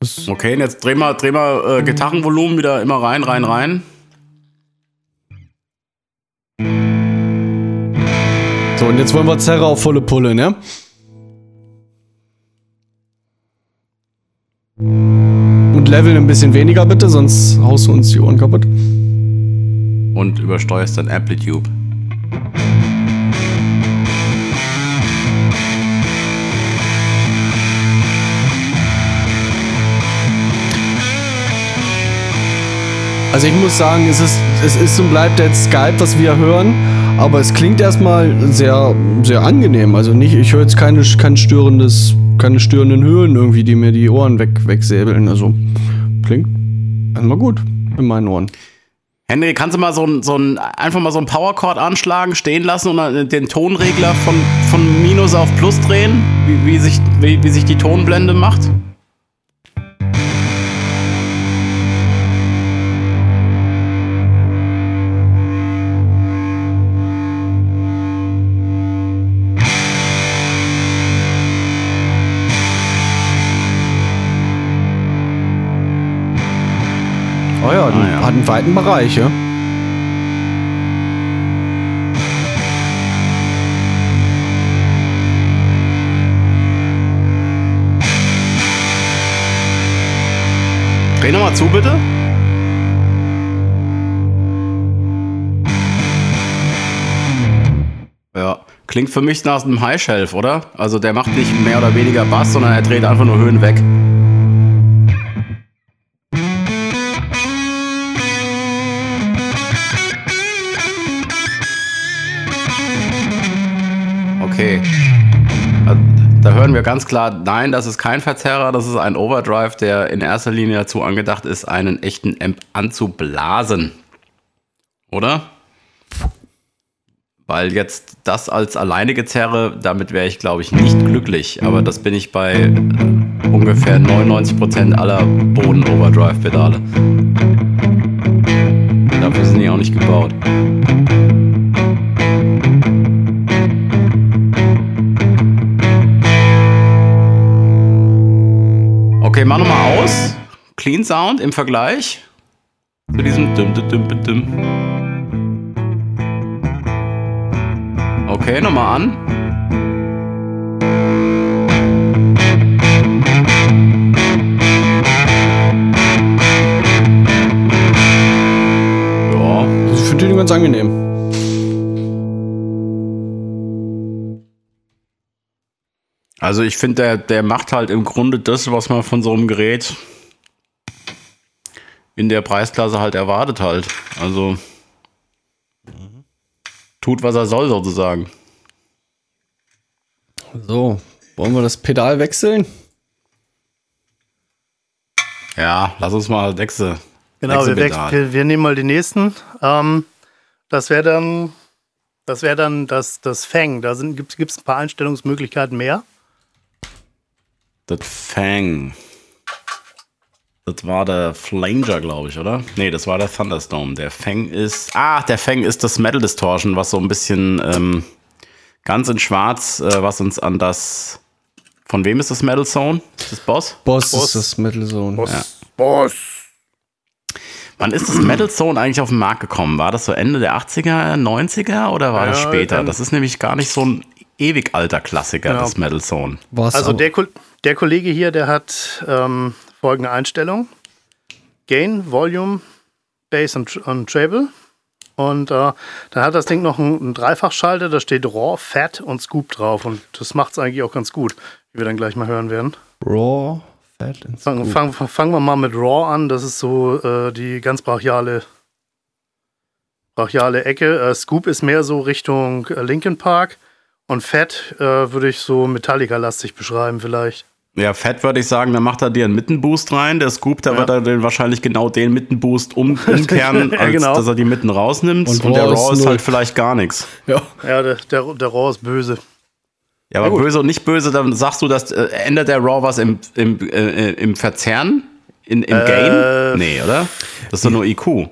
Das, Okay, und jetzt dreh mal, dreh mal äh, Gitarrenvolumen wieder immer rein, rein, rein. so, und jetzt wollen wir Zerre auf volle Pulle, ne? Und leveln ein bisschen weniger bitte, sonst haust du uns die Ohren kaputt. Und übersteuerst dann Amplitude. Also ich muss sagen, es ist, es ist und bleibt jetzt Skype, was wir hören, aber es klingt erstmal sehr, sehr angenehm. Also nicht, ich höre jetzt keine, kein störendes, keine störenden Höhen irgendwie, die mir die Ohren weg, wegsäbeln. Also klingt erstmal gut in meinen Ohren. Henry, kannst du mal so ein, so ein, einfach mal so ein Powerchord anschlagen, stehen lassen und den Tonregler von, von Minus auf Plus drehen? Wie, wie, sich, wie, wie sich die Tonblende macht? einen weiten Bereich, ja? Dreh nochmal zu, bitte. Ja, klingt für mich nach einem High Shelf, oder? Also der macht nicht mehr oder weniger Bass, sondern er dreht einfach nur Höhen weg. Hören wir ganz klar, nein, das ist kein Verzerrer, das ist ein Overdrive, der in erster Linie dazu angedacht ist, einen echten Amp anzublasen. Oder? Weil jetzt das als alleinige Zerre, damit wäre ich, glaube ich, nicht glücklich. Aber das bin ich bei äh, ungefähr 99% aller Boden-Overdrive-Pedale. Dafür sind die auch nicht gebaut. Okay, mach nochmal aus. Clean Sound im Vergleich zu diesem Düm, Düm, Düm. Okay, nochmal an. Ja, Ich finde den ganz angenehm. Also ich finde, der, der macht halt im Grunde das, was man von so einem Gerät in der Preisklasse halt erwartet halt. Also tut, was er soll sozusagen. So, wollen wir das Pedal wechseln? Ja, lass uns mal wechseln. Genau, wir, wir, wir nehmen mal den nächsten. Ähm, das wäre dann, das wäre dann das, das Fang. Da gibt es ein paar Einstellungsmöglichkeiten mehr. Das Fang. Das war der Flanger, glaube ich, oder? Nee, das war der Thunderstorm. Der Fang ist. Ah, der Fang ist das Metal Distortion, was so ein bisschen ähm, ganz in schwarz, äh, was uns an das. Von wem ist das Metal Zone? Ist das Boss? Boss, Boss. ist das Metal Zone. Boss. Boss. Wann ist das Metal Zone eigentlich auf den Markt gekommen? War das so Ende der 80er, 90er oder war das Ja, später? dann- Das ist nämlich gar nicht so ein ewig alter Klassiker, Genau. das Metal Zone. Was Also der, Ko- der Kollege hier, der hat ähm, folgende Einstellung. Gain, Volume, Bass und, und Treble. Und äh, dann hat das Ding noch einen, einen Dreifachschalter, da steht Raw, Fat und Scoop drauf. Und das macht es eigentlich auch ganz gut, wie wir dann gleich mal hören werden. Raw, Fat and Fangen fang, fangen wir mal mit Raw an. Das ist so äh, die ganz brachiale, brachiale Ecke. Äh, Scoop ist mehr so Richtung äh, Linkin Park. Und Fat äh, würde ich so Metallica-lastig beschreiben vielleicht. Ja, fett würde ich sagen, da macht er dir einen Mittenboost rein. Der Scoop, da Ja. wird er den wahrscheinlich genau den Mittenboost um, umkehren, Ja, als genau. dass er die Mitten rausnimmt. Und Und, der Raw ist ist halt vielleicht gar nichts. Ja. Ja, der, der, der Raw ist böse. Ja, aber böse und nicht böse, dann sagst du, dass äh, ändert der Raw was im, im, äh, im Verzerren? In, Im Äh, Gain? Nee, oder? Das ist doch nur IQ.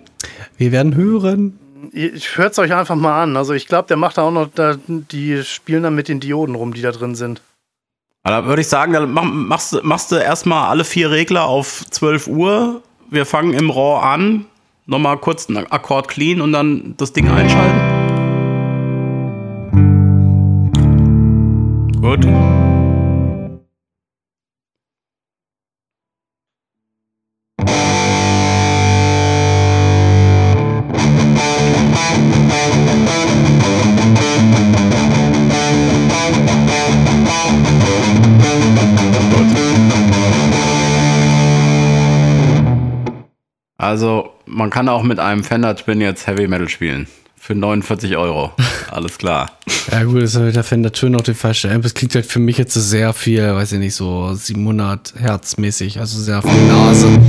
Wir werden hören. Hört es euch einfach mal an. Also ich glaube, der macht da auch noch, da, die spielen dann mit den Dioden rum, die da drin sind. Da würde ich sagen, dann mach, machst, machst du erstmal alle vier Regler auf 12 Uhr. Wir fangen im RAW an. Nochmal kurz einen Akkord clean und dann das Ding einschalten. Kann auch mit einem Fender Twin jetzt Heavy Metal spielen. Für 49 Euro. Alles klar. Ja gut, das ist halt der Fender Twin auch die falsche Amp. Es klingt halt für mich jetzt so sehr viel, weiß ich nicht, so 700 Hertz mäßig, also sehr viel Nase.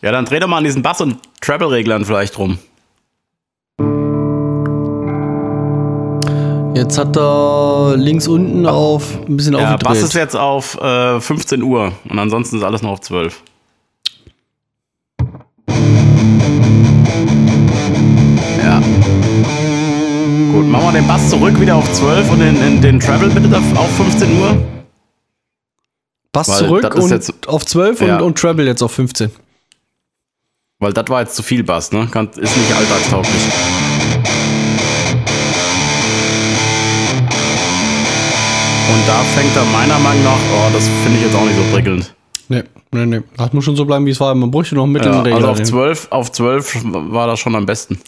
Ja, dann dreh doch mal an diesen Bass- und Treble-Reglern vielleicht rum. Jetzt hat er links unten auf ein bisschen Ja, Bass ist aufgedreht. jetzt auf äh, 15 Uhr und ansonsten ist alles noch auf 12. Ja. Gut, machen wir den Bass zurück wieder auf 12 und den, den, den Treble bitte auf auf 15 Uhr. Bass weil zurück und jetzt- auf 12 Ja. und, und Treble jetzt auf 15. Weil das war jetzt zu viel Bass, ne? Ist nicht alltagstauglich. Und da fängt er meiner Meinung nach, oh, das finde ich jetzt auch nicht so prickelnd. Nee, nee, nee. Das muss schon so bleiben, wie es war. Man bräuchte noch einen Ja, Mittelregler. also auf 12, auf 12 war das schon am besten.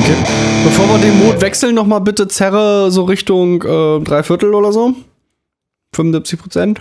Okay. Bevor wir den Mod wechseln, noch mal bitte Zerre so Richtung äh, drei Viertel oder so. 75 Prozent.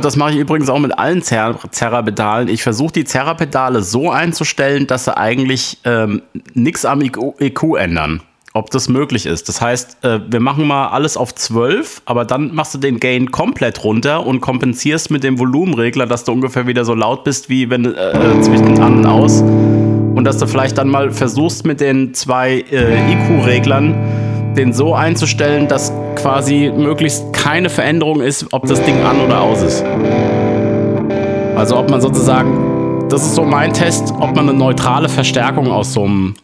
Wird, das mache ich übrigens auch mit allen Zer Zerra-Pedalen. Ich versuche die Zerra-Pedale so einzustellen, dass sie eigentlich ähm, nichts am EQ, EQ ändern. Ob das möglich ist. Das heißt, äh, wir machen mal alles auf 12, aber dann machst du den Gain komplett runter und kompensierst mit dem Volumenregler, dass du ungefähr wieder so laut bist, wie wenn du äh, zwischen an und aus. Und dass du vielleicht dann mal versuchst mit den zwei äh, EQ-Reglern den so einzustellen, dass quasi möglichst keine Veränderung ist, ob das Ding an oder aus ist. Also ob man sozusagen, das ist so mein Test, ob man eine neutrale Verstärkung aus so einem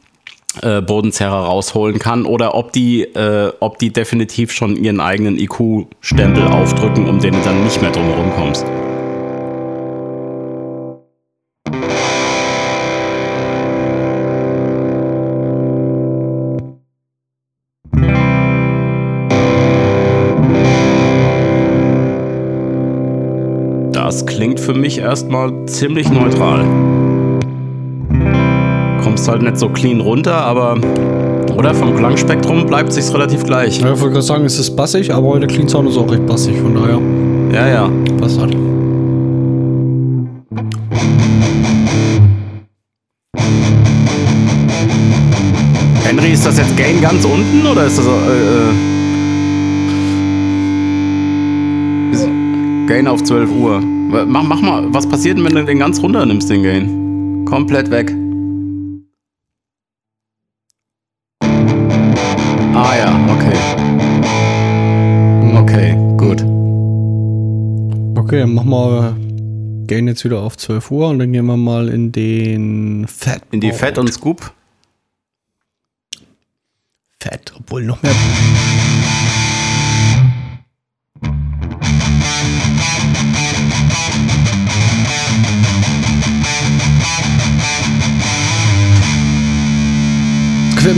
äh, Bodenzerrer rausholen kann oder ob die, äh, ob die definitiv schon ihren eigenen IQ-Stempel aufdrücken, um den du dann nicht mehr drum kommst. Klingt für mich erstmal ziemlich neutral. Kommst halt nicht so clean runter, aber oder vom Klangspektrum bleibt sich's relativ gleich. Ja, ich wollte gerade sagen, es ist bassig, aber der Clean Sound ist auch recht bassig, von daher Ja, ja. passt halt. Henry, ist das jetzt Gain ganz unten oder ist das äh, äh, Gain auf 12 Uhr? Mach, mach mal, was passiert denn, wenn du den ganz runter nimmst, den Gain? Komplett weg. Ah ja, okay. Okay, gut. Okay, dann machen wir Gain jetzt wieder auf 12 Uhr und dann gehen wir mal in den Fat. In die Fett und Scoop. Fett, obwohl noch mehr.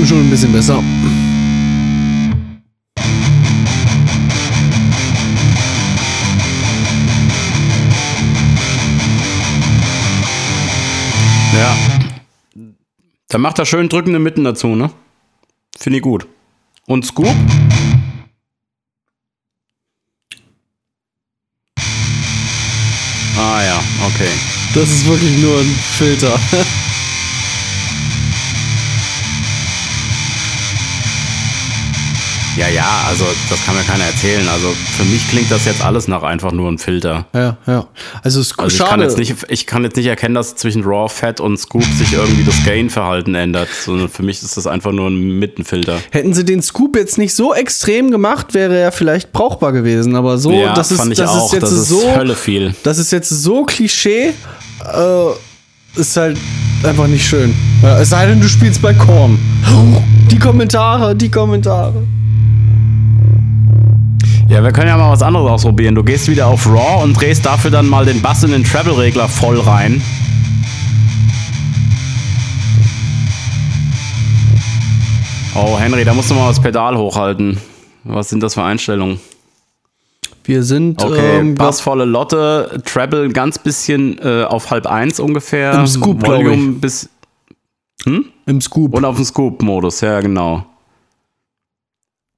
Schon ein bisschen besser. Ja. Dann macht er schön drückende Mitten dazu, ne? Finde ich gut. Und Scoop? Ah ja, okay. Das ist wirklich nur ein Filter. Ja, ja, also das kann mir keiner erzählen. Also für mich klingt das jetzt alles nach einfach nur ein Filter. ja, ja. Also, es ist Also ich schade. kann, jetzt nicht, ich kann jetzt nicht erkennen, dass zwischen Raw, Fat und Scoop sich irgendwie das Gain-Verhalten ändert, sondern für mich ist das einfach nur ein Mittenfilter. Hätten sie den Scoop jetzt nicht so extrem gemacht, wäre er vielleicht brauchbar gewesen. Aber so, ja, das ist, das auch. ist jetzt das ist so. Hölle viel. Das ist jetzt so Klischee. Äh, ist halt einfach nicht schön. Es sei denn, du spielst bei Korn. Die Kommentare, die Kommentare. Ja, wir können ja mal was anderes ausprobieren. Du gehst wieder auf Raw und drehst dafür dann mal den Bass in den Treble-Regler voll rein. Oh, Henry, da musst du mal das Pedal hochhalten. Was sind das für Einstellungen? Wir sind Okay, ähm, bassvolle Lotte, Treble ganz bisschen äh, auf halb eins ungefähr. Im Scoop, Volume bis im Scoop. und auf dem Scoop-Modus, ja genau.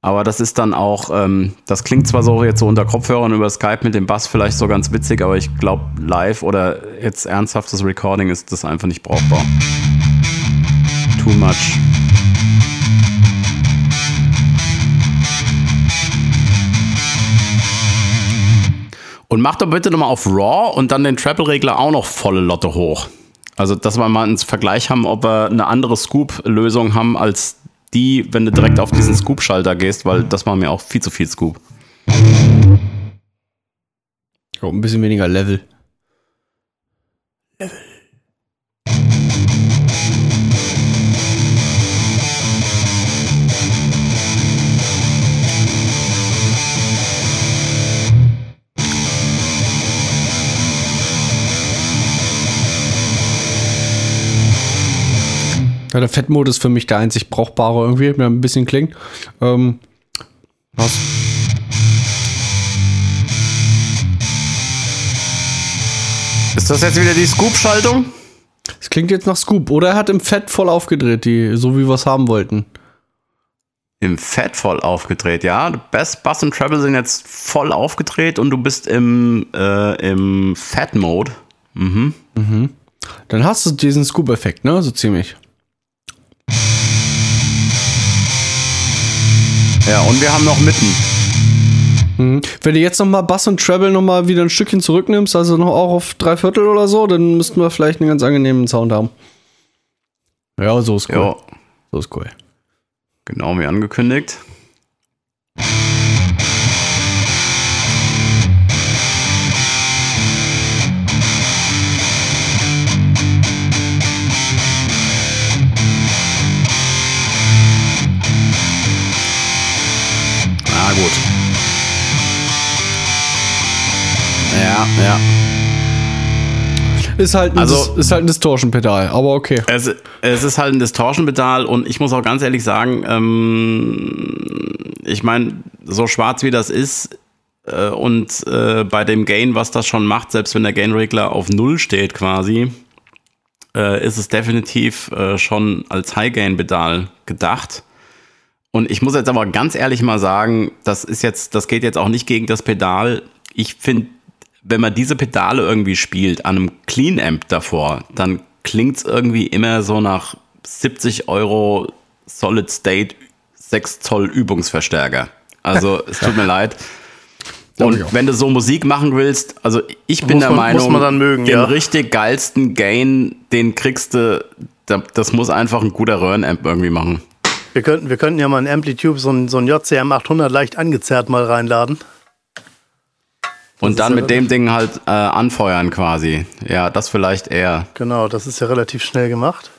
Aber das ist dann auch, ähm, das klingt zwar so jetzt so unter Kopfhörern über Skype mit dem Bass vielleicht so ganz witzig, aber ich glaube live oder jetzt ernsthaftes Recording ist das einfach nicht brauchbar. Too much. Und mach doch bitte nochmal auf Raw und dann den Treble-Regler auch noch volle Lotte hoch. Also, dass wir mal einen Vergleich haben, ob wir eine andere Scoop-Lösung haben als die, wenn du direkt auf diesen Scoop-Schalter gehst, weil das war mir auch viel zu viel Scoop. Oh, ein bisschen weniger Level. Ja, der Fettmode ist für mich der einzig brauchbare irgendwie, mir ein bisschen klingt. Ähm, was? Ist das jetzt wieder die Scoop-Schaltung? Es klingt jetzt nach Scoop. Oder er hat im Fett voll aufgedreht, die, so wie wir es haben wollten. Im Fett voll aufgedreht, ja. Best Bus und Travel sind jetzt voll aufgedreht und du bist im, äh, im Fat-Mode. Mhm. Dann hast du diesen Scoop-Effekt, ne? So ziemlich. Ja, und wir haben noch mitten. Mhm. Wenn du jetzt nochmal Bass und Treble nochmal wieder ein Stückchen zurücknimmst, also noch auch auf drei Viertel oder so, dann müssten wir vielleicht einen ganz angenehmen Sound haben. Ja, so ist cool. Ja, So ist cool. genau wie angekündigt. Gut. Ja, ja. Ist halt ein, Also- ist halt ein Distortion-Pedal, aber okay. Es, es ist halt ein Distortion-Pedal und ich muss auch ganz ehrlich sagen, ähm, ich meine, so schwarz wie das ist äh, und äh, bei dem Gain, was das schon macht, selbst wenn der Gain-Regler auf Null steht quasi, äh, ist es definitiv äh, schon als High-Gain-Pedal gedacht. Und ich muss jetzt aber ganz ehrlich mal sagen, das ist jetzt, das geht jetzt auch nicht gegen das Pedal. Ich finde, wenn man diese Pedale irgendwie spielt, an einem Clean Amp davor, dann klingt es irgendwie immer so nach 70 Euro Solid State 6 Zoll Übungsverstärker. Also es tut mir leid. Und wenn du so Musik machen willst, also ich bin Muss der man- Meinung, muss man dann mögen, den ja. richtig geilsten Gain, den kriegst du, da- das muss einfach ein guter Röhrenamp irgendwie machen. Wir könnten, wir könnten ja mal in Amplitube so ein, so ein JCM 800 leicht angezerrt mal reinladen. Und ist dann ja mit dem Ding halt äh, anfeuern quasi. Ja, das vielleicht eher. Genau, das ist ja relativ schnell gemacht.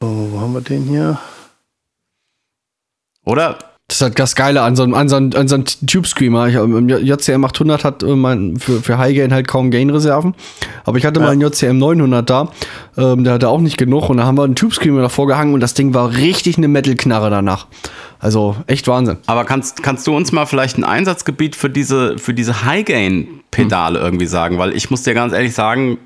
So, wo haben wir den hier? Oder? Das ist halt das Geile an so einem, an so einem, an so einem Tube Screamer. Ich, ähm, JCM 800 hat äh, mein, für, für High Gain halt kaum Gain-Reserven. Aber ich hatte mal einen JCM 900 da. Ähm, der hatte auch nicht genug. Und da haben wir einen Tube Screamer davor gehangen und das Ding war richtig eine Metal-Knarre danach. Also echt Wahnsinn. Aber kannst, kannst du uns mal vielleicht ein Einsatzgebiet für diese, für diese High-Gain-Pedale irgendwie sagen? Weil ich muss dir ganz ehrlich sagen,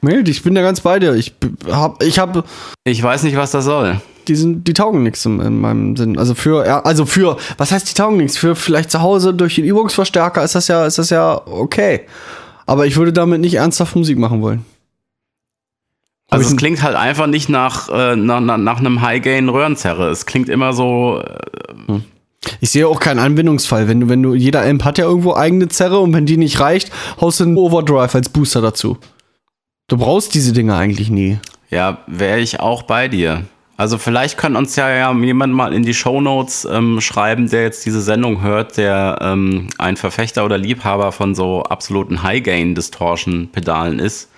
Mild, ich bin da ganz bei dir. Ich hab, ich hab ich weiß nicht, was das soll. Die, sind, die taugen nichts in, in meinem Sinn. Also für, also für, was heißt die taugen nichts? Für vielleicht zu Hause durch den Übungsverstärker ist das ja, ist das ja okay. Aber ich würde damit nicht ernsthaft Musik machen wollen. Also ich es klingt halt einfach nicht nach, äh, nach, nach, nach einem High-Gain-Röhrenzerre. Es klingt immer so, äh, Ich sehe auch keinen Anwendungsfall. Wenn du, wenn du, jeder Amp hat ja irgendwo eigene Zerre und wenn die nicht reicht, haust du einen Overdrive als Booster dazu. Du brauchst diese Dinge eigentlich nie. ja, wäre ich auch bei dir. Also vielleicht kann uns ja, ja jemand mal in die Shownotes ähm, schreiben, der jetzt diese Sendung hört, der ähm, ein Verfechter oder Liebhaber von so absoluten High-Gain-Distortion-Pedalen ist,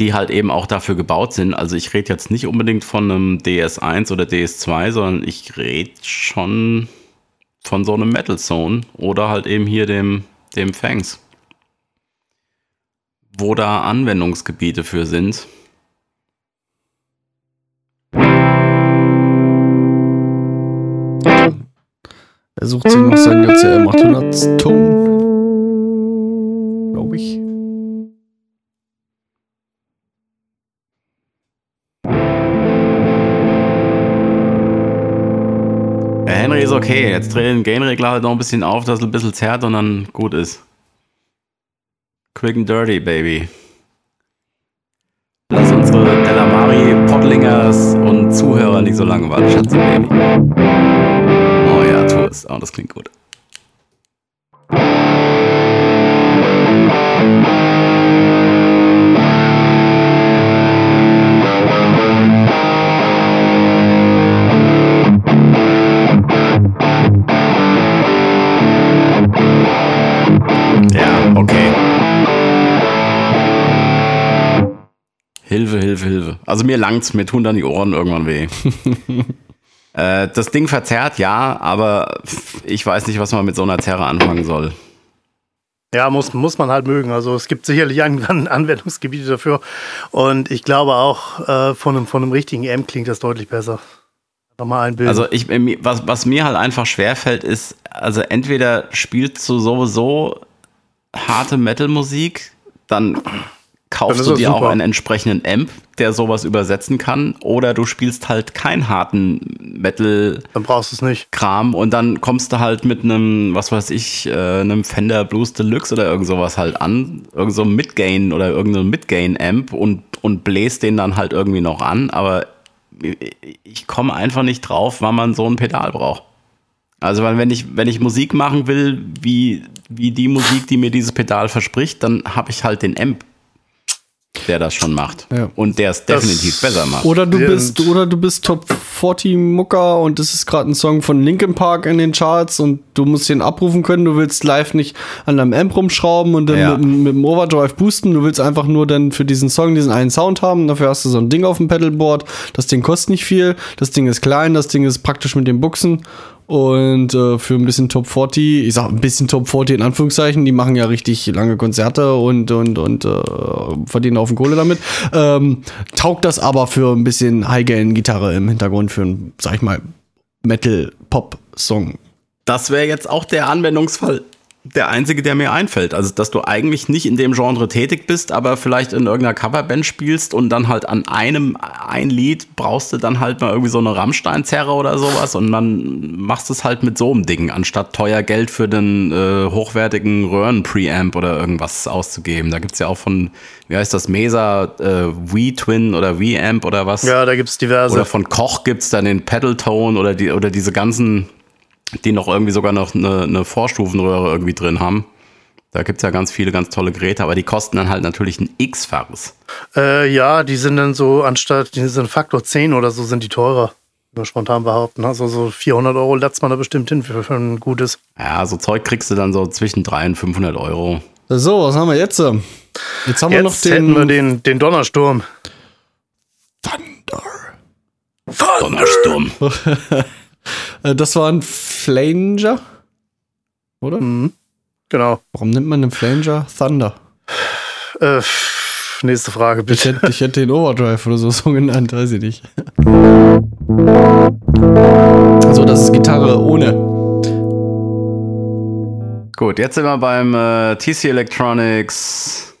die halt eben auch dafür gebaut sind. Also ich rede jetzt nicht unbedingt von einem DS1 oder DS2, sondern ich rede schon von so einem Metal Zone oder halt eben hier dem, dem Fangs. Wo da Anwendungsgebiete für sind. Er sucht sich noch seinen JCM 800 Ton. Glaube ich. Der Henry ist okay. Jetzt dreh den Gain-Regler halt noch ein bisschen auf, dass es ein bisschen zerrt und dann gut ist. Quick and dirty, baby. Lass unsere Delamari, Podlingers und Zuhörer nicht so lange warten, Schätze, baby. Es. Oh, das klingt gut. Ja, okay. Hilfe, Hilfe, Hilfe. Also mir langt's, mir tun dann die Ohren irgendwann weh. äh, das Ding verzerrt, ja, aber ich weiß nicht, was man mit so einer Zerre anfangen soll. Ja, muss, muss man halt mögen. Also es gibt sicherlich An An Anwendungsgebiete dafür. Und ich glaube auch, äh, von, einem, von einem richtigen M klingt das deutlich besser. Nochmal ein Bild. Also ich, was, was mir halt einfach schwerfällt, ist, also entweder spielst du sowieso harte Metal-Musik, dann kaufst du dir super. auch einen entsprechenden Amp, der sowas übersetzen kann, oder du spielst halt keinen harten Metal. Dann brauchst du es nicht. Kram und dann kommst du halt mit einem, was weiß ich, äh, einem Fender Blues Deluxe oder irgend sowas halt an, irgend so Midgain oder irgendein Midgain Amp und und bläst den dann halt irgendwie noch an, aber ich komme einfach nicht drauf, wann man so ein Pedal braucht. Also wenn ich, wenn ich Musik machen will, wie, wie die Musik, die mir dieses Pedal verspricht, dann habe ich halt den Amp der das schon macht. Ja. Und der es definitiv das besser macht. Oder du bist, oder du bist Top 40 Mucker und das ist gerade ein Song von Linkin Park in den Charts und du musst den abrufen können. Du willst live nicht an deinem Amp rumschrauben und dann ja. mit, mit, dem Overdrive boosten. Du willst einfach nur dann für diesen Song diesen einen Sound haben. Dafür hast du so ein Ding auf dem Pedalboard. Das Ding kostet nicht viel. Das Ding ist klein. Das Ding ist praktisch mit den Buchsen. Und äh, für ein bisschen Top 40, ich sag ein bisschen Top 40 in Anführungszeichen, die machen ja richtig lange Konzerte und, und, und äh, verdienen auf Kohle damit. Ähm, taugt das aber für ein bisschen High-Gain-Gitarre im Hintergrund für einen, sag ich mal, Metal-Pop-Song. Das wäre jetzt auch der Anwendungsfall der einzige, der mir einfällt. Also, dass du eigentlich nicht in dem Genre tätig bist, aber vielleicht in irgendeiner Coverband spielst und dann halt an einem ein Lied brauchst du dann halt mal irgendwie so eine Rammstein-Zerre oder sowas und dann machst du es halt mit so einem Ding, anstatt teuer Geld für den äh, hochwertigen Röhren-Preamp oder irgendwas auszugeben. Da gibt es ja auch von, wie heißt das, Mesa äh, V-Twin oder V-Amp oder was? Ja, da gibt es diverse. Oder von Koch gibt es dann den Pedal-Tone oder, die, oder diese ganzen die noch irgendwie sogar noch eine, eine Vorstufenröhre irgendwie drin haben. Da gibt es ja ganz viele ganz tolle Geräte, aber die kosten dann halt natürlich ein X-faches. Äh, ja, die sind dann so, anstatt, die sind Faktor 10 oder so, sind die teurer. Nur spontan behaupten. Also so 400 Euro lässt man da bestimmt hin für, für ein gutes. Ja, so Zeug kriegst du dann so zwischen 300 und 500 Euro. So, was haben wir jetzt? Jetzt haben jetzt wir noch den, hätten wir den, den Donnersturm. Thunder. Donnersturm. Äh, das war ein Flanger, oder? Mhm. Genau. Warum nimmt man einen Flanger Thunder? Äh, nächste Frage, bitte. Ich hätte, ich hätte den Overdrive oder so, so genannt, weiß ich nicht. Also, das ist Gitarre ohne. Gut, jetzt sind wir beim äh, TC Electronics.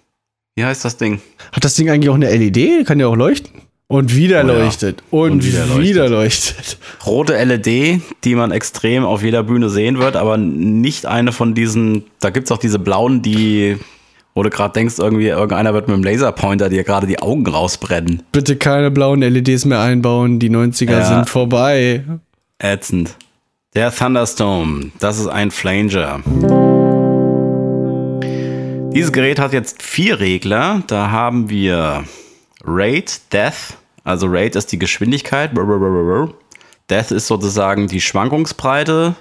Wie heißt das Ding? Hat das Ding eigentlich auch eine LED? Kann ja auch leuchten? Und wieder oh, leuchtet. Ja. Und, und, wieder, wieder leuchtet. Rote LED, die man extrem auf jeder Bühne sehen wird, aber nicht eine von diesen, da gibt es auch diese blauen, die, wo du gerade denkst, irgendwie irgendeiner wird mit dem Laserpointer dir gerade die Augen rausbrennen. Bitte keine blauen LEDs mehr einbauen, die 90er ja. sind vorbei. Ätzend. Der Thunderstorm, das ist ein Flanger. Dieses Gerät hat jetzt vier Regler. Da haben wir Rate, Death. Also Rate ist die Geschwindigkeit. Death ist sozusagen die Schwankungsbreite.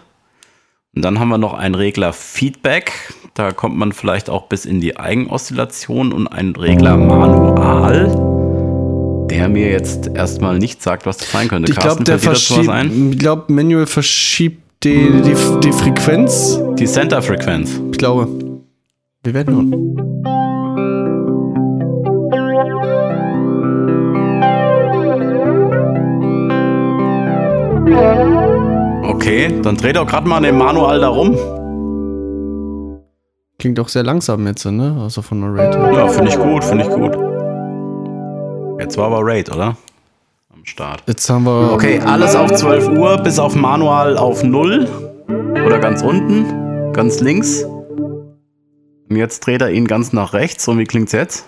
Und dann haben wir noch einen Regler Feedback. Da kommt man vielleicht auch bis in die Eigenoszillation und einen Regler Manual, der mir jetzt erstmal nicht sagt, was das sein könnte. Ich glaube, der verschiebt, ich glaube, Manual verschiebt die, die, die Frequenz. Die Center-Frequenz. Ich glaube. Wir werden nun. Okay, dann dreh doch gerade mal dem Manual da rum. Klingt auch sehr langsam jetzt, ne? Also von der Rate. Ja, finde ich gut, finde ich gut. Jetzt war aber Rate, oder? Am Start. Jetzt haben wir. Okay, alles auf 12 Uhr, bis auf Manual auf 0. Oder ganz unten, ganz links. Und jetzt dreht er ihn ganz nach rechts. Und wie klingt's jetzt?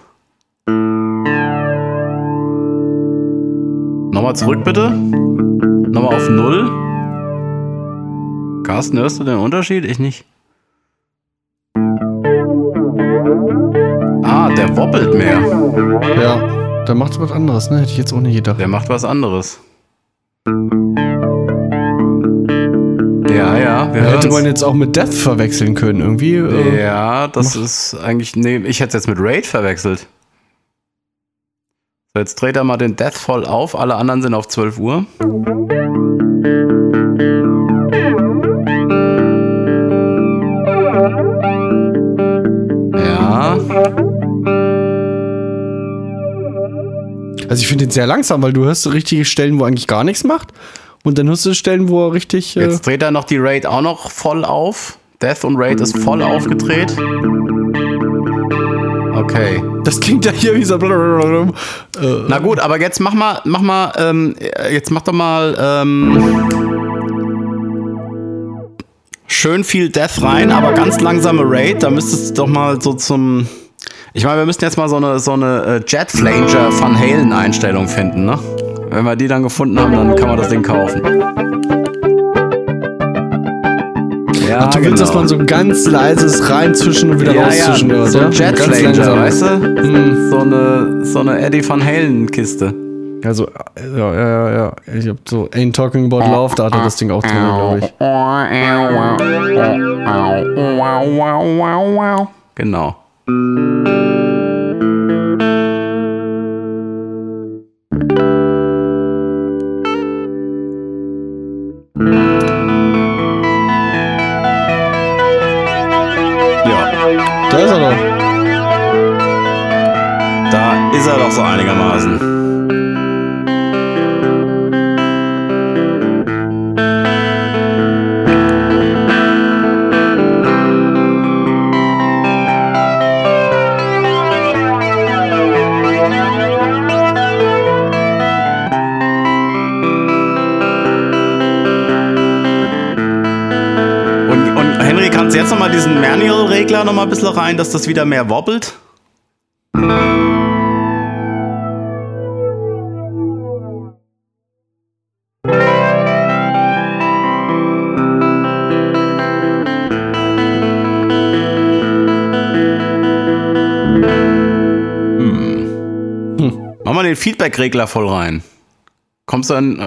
Nochmal zurück, bitte. Nochmal auf 0. Carsten, hörst du den Unterschied? Ich nicht. Ah, der wobbelt mehr. Ja, der macht was anderes, ne? Hätte ich jetzt auch nicht gedacht. Der macht was anderes. Ja, ja. Wir hätte man jetzt auch mit Death verwechseln können, irgendwie. Äh, ja, das ist eigentlich. Nee, ich hätte es jetzt mit Raid verwechselt. So, jetzt dreht er mal den Death voll auf. Alle anderen sind auf 12 Uhr. Also ich finde ihn sehr langsam, weil du hörst so richtige Stellen, wo eigentlich gar nichts macht. Und dann hörst du Stellen, wo er richtig. Äh, Jetzt dreht er noch die Raid auch noch voll auf. Death und Raid ist voll aufgedreht. Okay. das klingt ja hier wie so. Äh, Na gut, aber jetzt mach mal, mach mal, ähm, jetzt mach doch mal ähm, schön viel Death rein, aber ganz langsame Raid. Da müsstest du doch mal so zum. Ich meine, wir müssten jetzt mal so eine, so eine äh, Jet Flanger Van Halen Einstellung finden, ne? Wenn wir die dann gefunden haben, dann kann man das Ding kaufen. Ja, Ach, du willst, dass man so ganz leises reinzwischen und wieder ja, raus ja, zwischen hört, so ja? ein Jet Ganz Flanger, weißt du? So, eine, so eine Eddie Van Halen Kiste. Also, äh, ja, ja, ja, ja. Ich hab so Ain't Talking About Love, da hat er das Ding auch drin, glaube ich. Genau. So einigermaßen. Jetzt nochmal diesen Manual-Regler nochmal ein bisschen rein, dass das wieder mehr wobbelt? Feedback-Regler voll rein. Kommst du dann. Äh,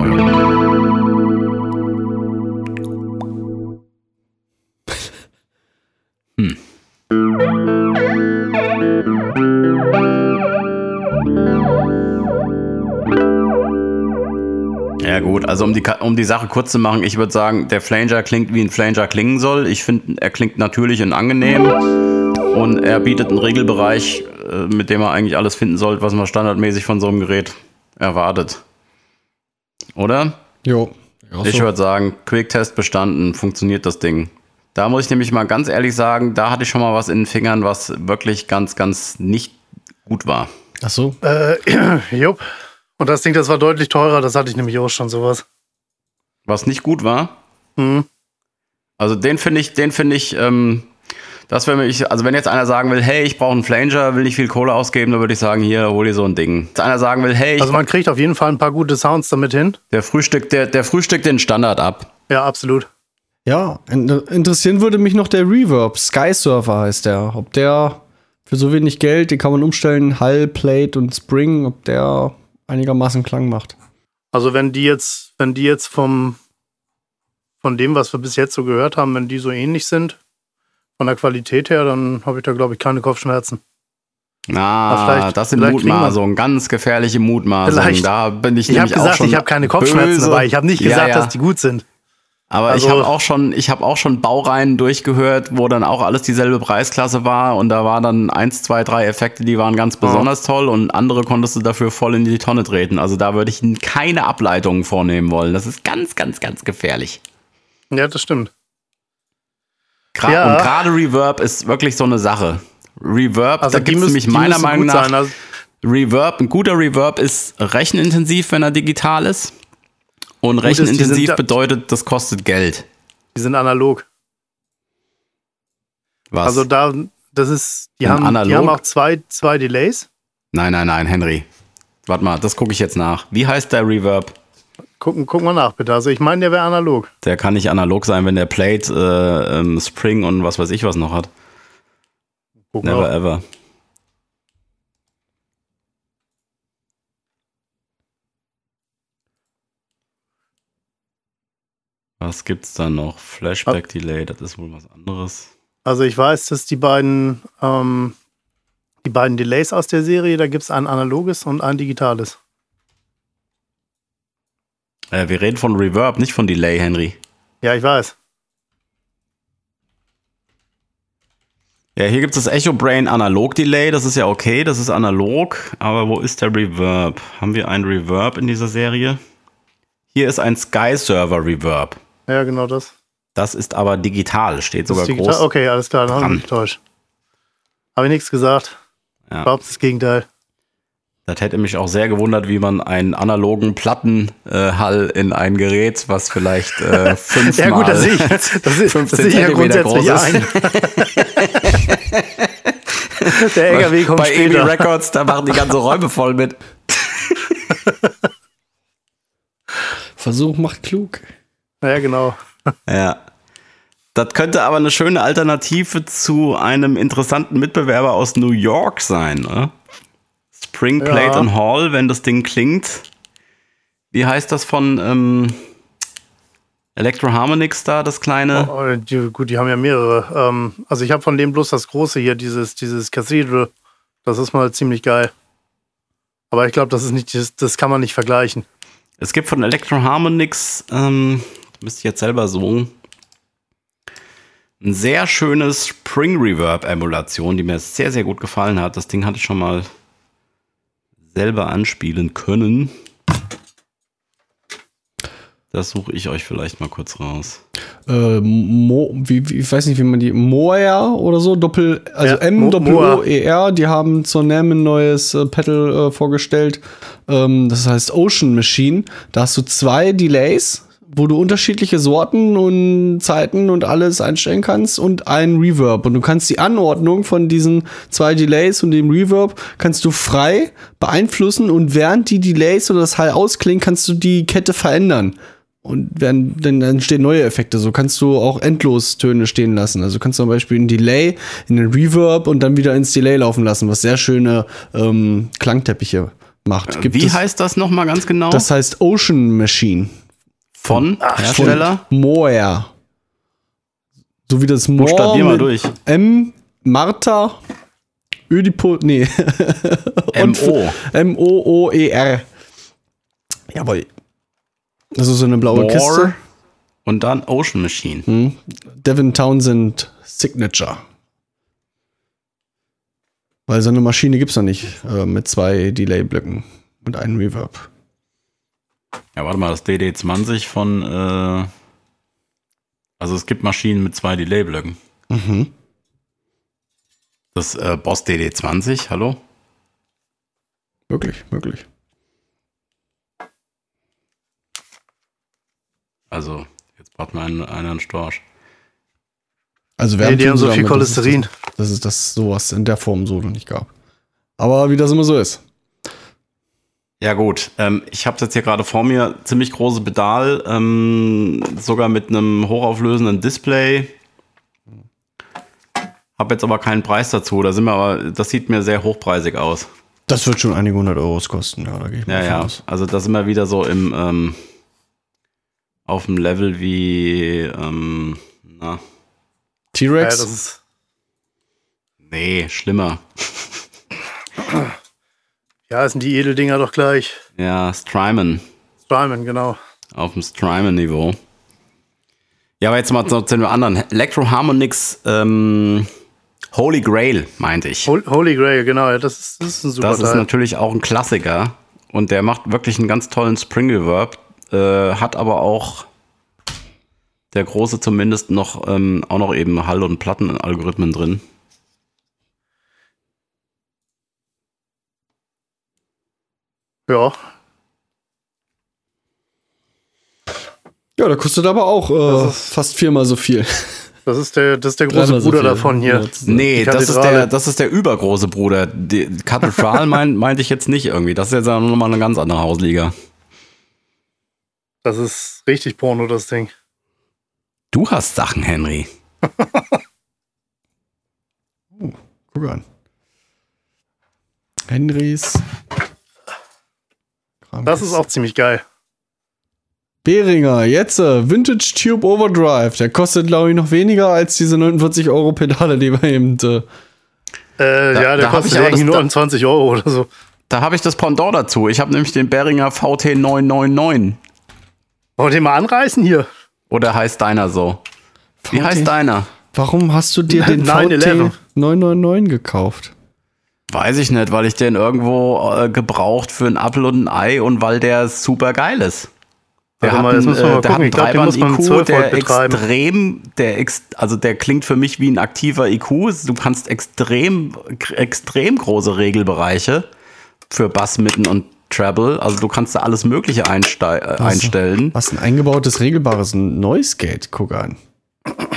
Ja gut, also um die, um die Sache kurz zu machen, ich würde sagen, der Flanger klingt wie ein Flanger klingen soll. Ich finde, er klingt natürlich und angenehm und er bietet einen Regelbereich, äh, mit dem man eigentlich alles finden sollte, was man standardmäßig von so einem Gerät erwartet. Oder? Jo. Ja, Ich so. würde sagen, Quicktest bestanden, funktioniert das Ding. Da muss ich nämlich mal ganz ehrlich sagen, da hatte ich schon mal was in den Fingern, was wirklich ganz, ganz nicht gut war. Ach so. Äh, jupp. Und das Ding, das war deutlich teurer, das hatte ich nämlich auch schon sowas. Was nicht gut war, Hm. Also den finde ich, den finde ich, ähm, das wäre ich, also wenn jetzt einer sagen will, hey, ich brauche einen Flanger, will nicht viel Kohle ausgeben, dann würde ich sagen, hier, hol dir so ein Ding. Wenn einer sagen will, hey, ich, Also man kriegt auf jeden Fall ein paar gute Sounds damit hin. der Frühstück, der, der frühstückt den Standard ab. Ja, absolut. Ja, in- interessieren würde mich noch der Reverb. Sky Surfer heißt der. Ob der für so wenig Geld, den kann man umstellen, Hall, Plate und Spring, ob der einigermaßen Klang macht. Also wenn die jetzt, wenn die jetzt vom von dem, was wir bis jetzt so gehört haben, wenn die so ähnlich sind, von der Qualität her, dann habe ich da, glaube ich, keine Kopfschmerzen. Na, vielleicht- das sind Mutmaßungen, ganz gefährliche Mutmaßungen. Vielleicht. Da bin ich, Ich habe gesagt, ich habe keine Kopfschmerzen böse. dabei. Ich habe nicht Ja, gesagt, ja. dass die gut sind. Aber ich Also- habe auch schon, ich habe auch schon Baureihen durchgehört, wo dann auch alles dieselbe Preisklasse war und da waren dann eins, zwei, drei Effekte, die waren ganz besonders toll und andere konntest du dafür voll in die Tonne treten. Also da würde ich keine Ableitungen vornehmen wollen. Das ist ganz, ganz, ganz gefährlich. Ja, das stimmt. Gra Ja. Und gerade Reverb ist wirklich so eine Sache. Reverb, Also da gibt es nämlich meiner Meinung nach sein. Also, Reverb, ein guter Reverb ist rechenintensiv, wenn er digital ist. Und ist, rechenintensiv da- bedeutet, das kostet Geld. die sind analog. Was? Also da, das ist, die haben, die haben auch zwei, zwei Delays. Nein, nein, nein, Henry. Warte mal, das gucke ich jetzt nach. Wie heißt der Reverb? Gucken, gucken wir nach, bitte. Also ich meine, der wäre analog. Der kann nicht analog sein, wenn der Plate, äh, ähm, Spring und was weiß ich was noch hat. Gucken Never wir. ever. Was gibt's da noch? Flashback Delay, das ist wohl was anderes. Also ich weiß, dass die beiden, ähm, die beiden Delays aus der Serie, da gibt es ein analoges und ein digitales. Äh, wir reden von Reverb, nicht von Delay, Henry. Ja, ich weiß. Ja, hier gibt es das Echo Brain Analog Delay. Das ist ja okay, das ist analog. Aber wo ist der Reverb? Haben wir einen Reverb in dieser Serie? Hier ist ein Sky Server Reverb. Ja, genau das. Das ist aber digital, steht Das sogar digital. groß. Okay, alles klar, dann habe ich mich getäuscht. Habe ich nichts gesagt. Ja. Überhaupt das Gegenteil. Das hätte mich auch sehr gewundert, wie man einen analogen Plattenhall in ein Gerät, was vielleicht äh, fünfmal Ja gut, das sehe ich, das das 15 sehe ich ja Zentimeter grundsätzlich groß ein. Der LKW kommt Bei EMI später. Records, da machen die ganze Räume voll mit. Versuch macht klug. Ja, genau. Ja. Das könnte aber eine schöne Alternative zu einem interessanten Mitbewerber aus New York sein. Ne? Spring Ja. Plate and Hall, wenn das Ding klingt. Wie heißt das von ähm, Electro Harmonix da, das kleine? Oh, die, gut, die haben ja mehrere. Ähm, also ich habe von dem bloß das große hier, dieses, dieses Cathedral. Das ist mal ziemlich geil. Aber ich glaube, das ist nicht, das, das kann man nicht vergleichen. Es gibt von Electro Harmonix, ähm, müsste ich jetzt selber suchen, ein sehr schönes Spring Reverb Emulation, die mir sehr, sehr gut gefallen hat. Das Ding hatte ich schon mal selber anspielen können. Das suche ich euch vielleicht mal kurz raus. Äh, Mo, wie, wie, ich weiß nicht, wie man die. Moer oder so, Doppel, also Ja, M Mo- Doppel. O E R, die haben zur NAM ein neues äh, Pedal äh, vorgestellt. Ähm, das heißt Ocean Machine. Da hast du zwei Delays, wo du unterschiedliche Sorten und Zeiten und alles einstellen kannst und einen Reverb. Und du kannst die Anordnung von diesen zwei Delays und dem Reverb kannst du frei beeinflussen und während die Delays oder das Hall ausklingen, kannst du die Kette verändern. Und werden, dann entstehen neue Effekte. So kannst du auch endlos Töne stehen lassen. Also kannst du zum Beispiel ein Delay in den Reverb und dann wieder ins Delay laufen lassen, was sehr schöne ähm, Klangteppiche macht. Gibt Wie es, heißt das nochmal ganz genau? Das heißt Ocean Machine. Von Hersteller? Moer. So wie das Moor. Buchstabier mal durch. M, Martha, Ödipus, nee. M.O.. M-O-O-E-R. Jawohl. Das ist so eine blaue More Kiste. und dann Ocean Machine. Hm. Devin Townsend Signature. Weil so eine Maschine gibt es noch nicht äh, mit zwei Delay-Blöcken und einem Reverb. Ja, warte mal, das DD20 von. Äh, also es gibt Maschinen mit zwei Delay-Blöcken. Mhm. Das äh, Boss DD20, hallo? Möglich, möglich. Also, jetzt braucht man einen, einen Storch. Also Nee, die tun haben so viel damit, das ist- Cholesterin. dass es das sowas in der Form so noch nicht gab. Aber wie das immer so ist. Ja, gut. Ähm, ich habe jetzt hier gerade vor mir ziemlich große Pedal, ähm, sogar mit einem hochauflösenden Display. Habe jetzt aber keinen Preis dazu. Da sind wir aber, das sieht mir sehr hochpreisig aus. Das wird schon einige hundert Euros kosten, ja, da gehe ich mal Ja, ja. aus. Also da sind wir wieder so im ähm, auf dem Level wie ähm, na, Ja, T-Rex? ist, nee, schlimmer. Ja, sind die Edeldinger doch gleich. Ja, Strymon. Strymon, genau. Auf dem Strymon-Niveau. Ja, aber jetzt mal zu, dem anderen. Electro Harmonix ähm, Holy Grail, meinte ich. Hol- Holy Grail, genau. Das ist, das ist ein super Das ist Teil. natürlich auch ein Klassiker. Und der macht wirklich einen ganz tollen Spring Reverb. Äh, hat aber auch der große zumindest noch ähm, auch noch eben Hall- und Plattenalgorithmen drin. Ja, Ja, der kostet aber auch äh, ist- fast viermal so viel. das ist der, das ist der große so Bruder viel. davon hier. Ja, Nee, das ist, der, das ist der übergroße Bruder. Die Kathedral mein, meinte ich jetzt nicht irgendwie. Das ist jetzt ja nochmal eine ganz andere Hausliga. Das ist richtig Porno, das Ding. Du hast Sachen, Henry. Guck an. Henrys. Das ist auch ziemlich geil. Behringer, jetzt äh, Vintage Tube Overdrive. Der kostet, glaube ich, noch weniger als diese 49 Euro Pedale, die wir eben. Äh, Äh, ja, der da kostet irgendwie das- nur 20 Euro oder so. Da habe ich das Pendant dazu. Ich habe nämlich den Behringer VT 999. Wollen wir den mal anreißen hier? Oder heißt deiner so? Wie VT? heißt deiner? Warum hast du dir den 911. VT 999 gekauft? Weiß ich nicht, weil ich den irgendwo äh, gebraucht für ein Apfel und ein Ei und weil der super geil ist. Der Warte hat mal, das einen, mal äh, der hat einen glaub, 12 der betreiben. extrem, der ex, also der klingt für mich wie ein aktiver IQ. Du kannst extrem, extrem große Regelbereiche für Bass, Mitten und Treble. Also du kannst da alles Mögliche einstei- äh, einstellen. Was ein eingebautes, regelbares Noise Gate. Guck an.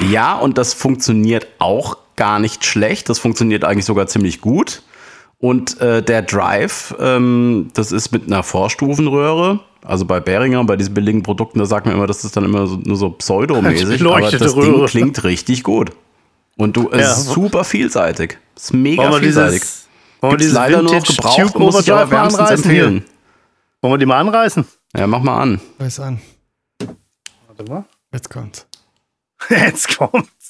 Ja, und das funktioniert auch gar nicht schlecht. Das funktioniert eigentlich sogar ziemlich gut. Und äh, der Drive, ähm, das ist mit einer Vorstufenröhre. Also bei Behringer, bei diesen billigen Produkten, da sagt man immer, das ist dann immer so, nur so pseudomäßig. Aber das Ding Röhre. klingt richtig gut. Und du, es Ja. ist super vielseitig. Es ist mega Wollen wir vielseitig. dieses, wollen wir Gibt's dieses leider nur noch Vintage gebraucht, muss ich aber wärmstens anreißen hier? empfehlen. Wollen wir die mal anreißen? Ja, mach mal an. Weiß an. Warte mal. Jetzt kommt's. Jetzt kommt's.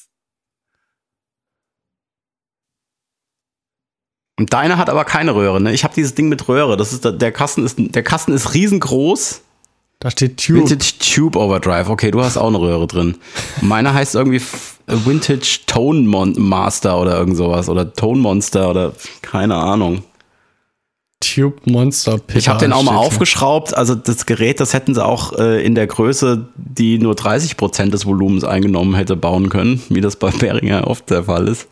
Und deine hat aber keine Röhre, ne? Ich habe dieses Ding mit Röhre. Das ist der- Kasten ist der Kasten ist riesengroß. Da steht Tube. Vintage Tube Overdrive. Okay, du hast auch eine Röhre drin. Meine heißt irgendwie Vintage Tone Mon Master oder irgend sowas oder Tone Monster oder keine Ahnung. Tube Monster Pedal Ich habe den auch mal aufgeschraubt. Also das Gerät, das hätten sie auch äh, in der Größe, die nur 30 Prozent des Volumens eingenommen hätte, bauen können, wie das bei Behringer oft der Fall ist.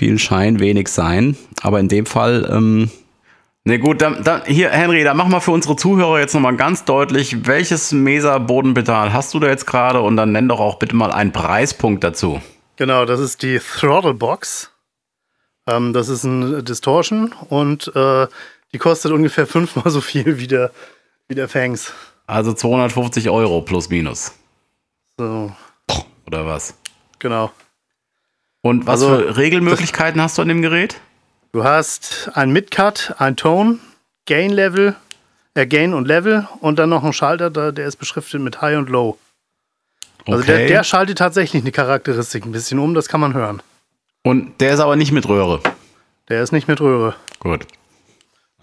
Viel Schein, wenig Sein. Aber in dem Fall, ähm, ne gut, dann, dann, hier, Henry, dann mach mal für unsere Zuhörer jetzt nochmal ganz deutlich, welches Mesa-Bodenpedal hast du da jetzt gerade und dann nenn doch auch bitte mal einen Preispunkt dazu. Genau, das ist die Throttle Box. Ähm, das ist ein Distortion und äh, die kostet ungefähr fünfmal so viel wie der, wie der Fangs. Also 250 Euro plus minus. So, Oder was? genau. Und was Also, für Regelmöglichkeiten hast du an dem Gerät? Du hast ein Midcut, ein Tone, Gain Level, äh, Gain und Level und dann noch einen Schalter, der ist beschriftet mit High und Low. Also der, der schaltet tatsächlich eine Charakteristik ein bisschen um, das kann man hören. Und der ist aber nicht mit Röhre. Der ist nicht mit Röhre. Gut.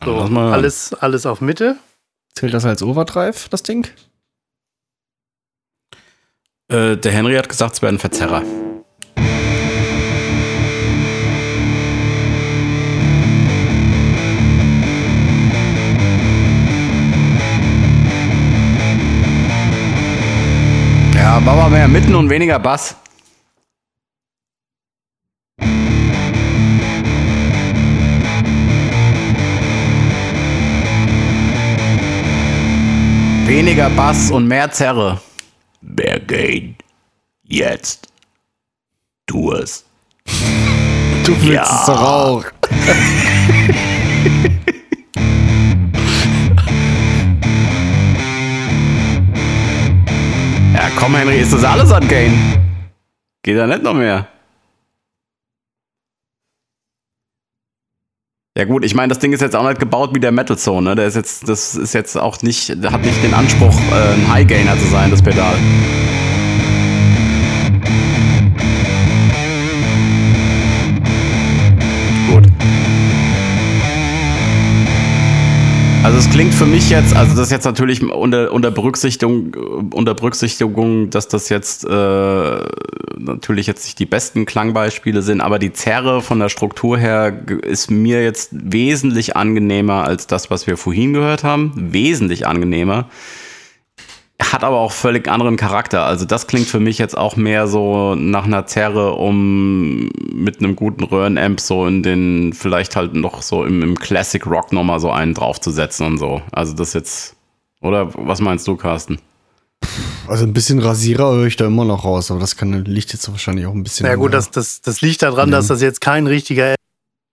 So, alles, alles auf Mitte. Zählt das als Overdrive, das Ding? Äh, der Henry hat gesagt, es wäre ein Verzerrer. Ja, Bauer mehr mitten und weniger Bass. Weniger Bass und mehr Zerre. Mehr Gain. Jetzt. Tu es. Du willst es doch auch. komm, Henry, ist das alles an Gain? Geht da nicht noch mehr? Ja gut, ich meine, das Ding ist jetzt auch nicht gebaut wie der Metal Zone, ne? Der ist jetzt, das ist jetzt auch nicht, hat nicht den Anspruch, äh, ein High Gainer zu sein, das Pedal. Also es klingt für mich jetzt, also das ist jetzt natürlich unter, unter Berücksichtigung, unter Berücksichtigung, dass das jetzt äh, natürlich jetzt nicht die besten Klangbeispiele sind, aber die Zerre von der Struktur her ist mir jetzt wesentlich angenehmer als das, was wir vorhin gehört haben. Wesentlich angenehmer. Hat aber auch völlig anderen Charakter. Also das klingt für mich jetzt auch mehr so nach einer Zerre, um mit einem guten Röhrenamp so in den, vielleicht halt noch so im, im Classic Rock nochmal so einen draufzusetzen und so. Also das jetzt, oder was meinst du, Carsten? Also ein bisschen Rasierer höre ich da immer noch raus, aber das kann, liegt jetzt wahrscheinlich auch ein bisschen. Ja gut, das, das, das liegt daran, dass das jetzt kein richtiger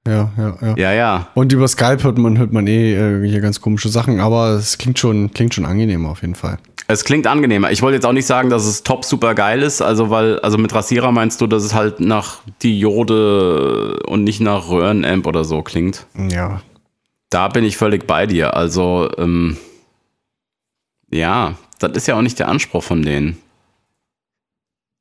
Ja, ja, ja. Ja, ja. Und über Skype hört man, hört man eh äh, hier ganz komische Sachen, aber es klingt schon, klingt schon angenehm auf jeden Fall. Es klingt angenehmer. Ich wollte jetzt auch nicht sagen, dass es top super geil ist, also weil, also mit Rasierer meinst du, dass es halt nach Diode und nicht nach Röhrenamp oder so klingt. Ja. Da bin ich völlig bei dir. Also, ähm, ja, das ist ja auch nicht der Anspruch von denen.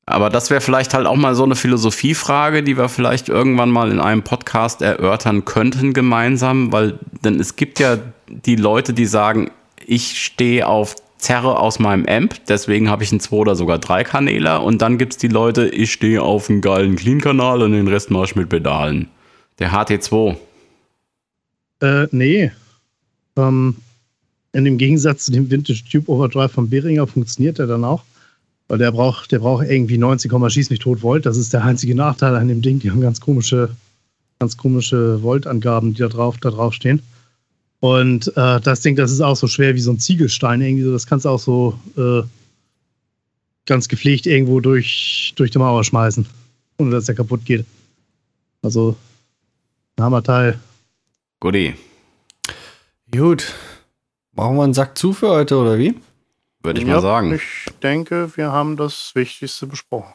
Aber das wäre vielleicht halt auch mal so eine Philosophiefrage, die wir vielleicht irgendwann mal in einem Podcast erörtern könnten gemeinsam, weil denn es gibt ja die Leute, die sagen, ich stehe auf zerre aus meinem Amp, deswegen habe ich einen 2 oder sogar 3 Kanäler. Und dann gibt es die Leute, ich stehe auf einen geilen Clean-Kanal und den Rest mache ich mit Pedalen. Der HT2. Äh, nee. Ähm, in dem Gegensatz zu dem Vintage Tube Overdrive von Behringer funktioniert der dann auch. Weil der braucht, der braucht irgendwie 90, schieß mich tot Volt. Das ist der einzige Nachteil an dem Ding. Die haben ganz komische, ganz komische Voltangaben, die da drauf, da drauf stehen. Und äh, das Ding, das ist auch so schwer wie so ein Ziegelstein irgendwie. So, das kannst du auch so äh, ganz gepflegt irgendwo durch, durch die Mauer schmeißen, ohne dass der kaputt geht. Also, ein Hammerteil. Guti, Gut. Machen wir einen Sack zu für heute, oder wie? würde ich Ja, mal sagen. Ich denke, wir haben das Wichtigste besprochen.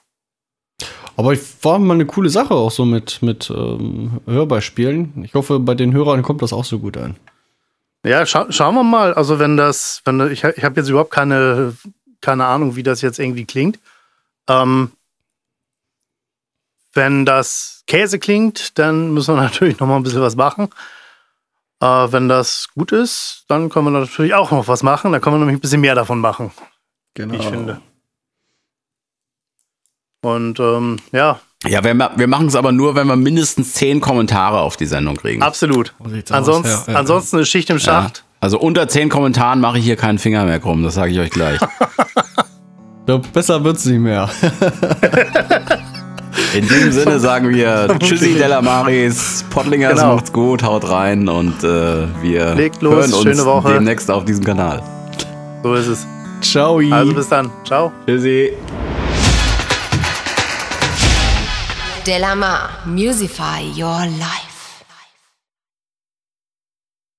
Aber ich war mal eine coole Sache auch so mit, mit ähm, Hörbeispielen. Ich hoffe, bei den Hörern kommt das auch so gut an. Ja, scha schauen wir mal. Also wenn das, wenn ich, ich habe jetzt überhaupt keine, keine Ahnung, wie das jetzt irgendwie klingt. Ähm, wenn das Käse klingt, dann müssen wir natürlich noch mal ein bisschen was machen. Äh, wenn das gut ist, dann können wir natürlich auch noch was machen. Da können wir nämlich ein bisschen mehr davon machen, Genau. wie ich finde. Und ähm, ja, Ja, wir, wir machen es aber nur, wenn wir mindestens 10 Kommentare auf die Sendung kriegen. absolut. Ansonsten, ja, ja. ansonsten eine Schicht im Ja. Schacht. Also unter 10 Kommentaren mache ich hier keinen Finger mehr krumm, das sage ich euch gleich. Ja, besser wird's nicht mehr. In diesem Sinne sagen wir Tschüssi Della Maris, Pottlingers Genau. macht's gut, haut rein und äh, wir Legt los, hören uns schöne Woche. demnächst auf diesem Kanal. So ist es. Ciao. Also bis dann. Ciao. Tschüssi. Delamar, Musify Your Life.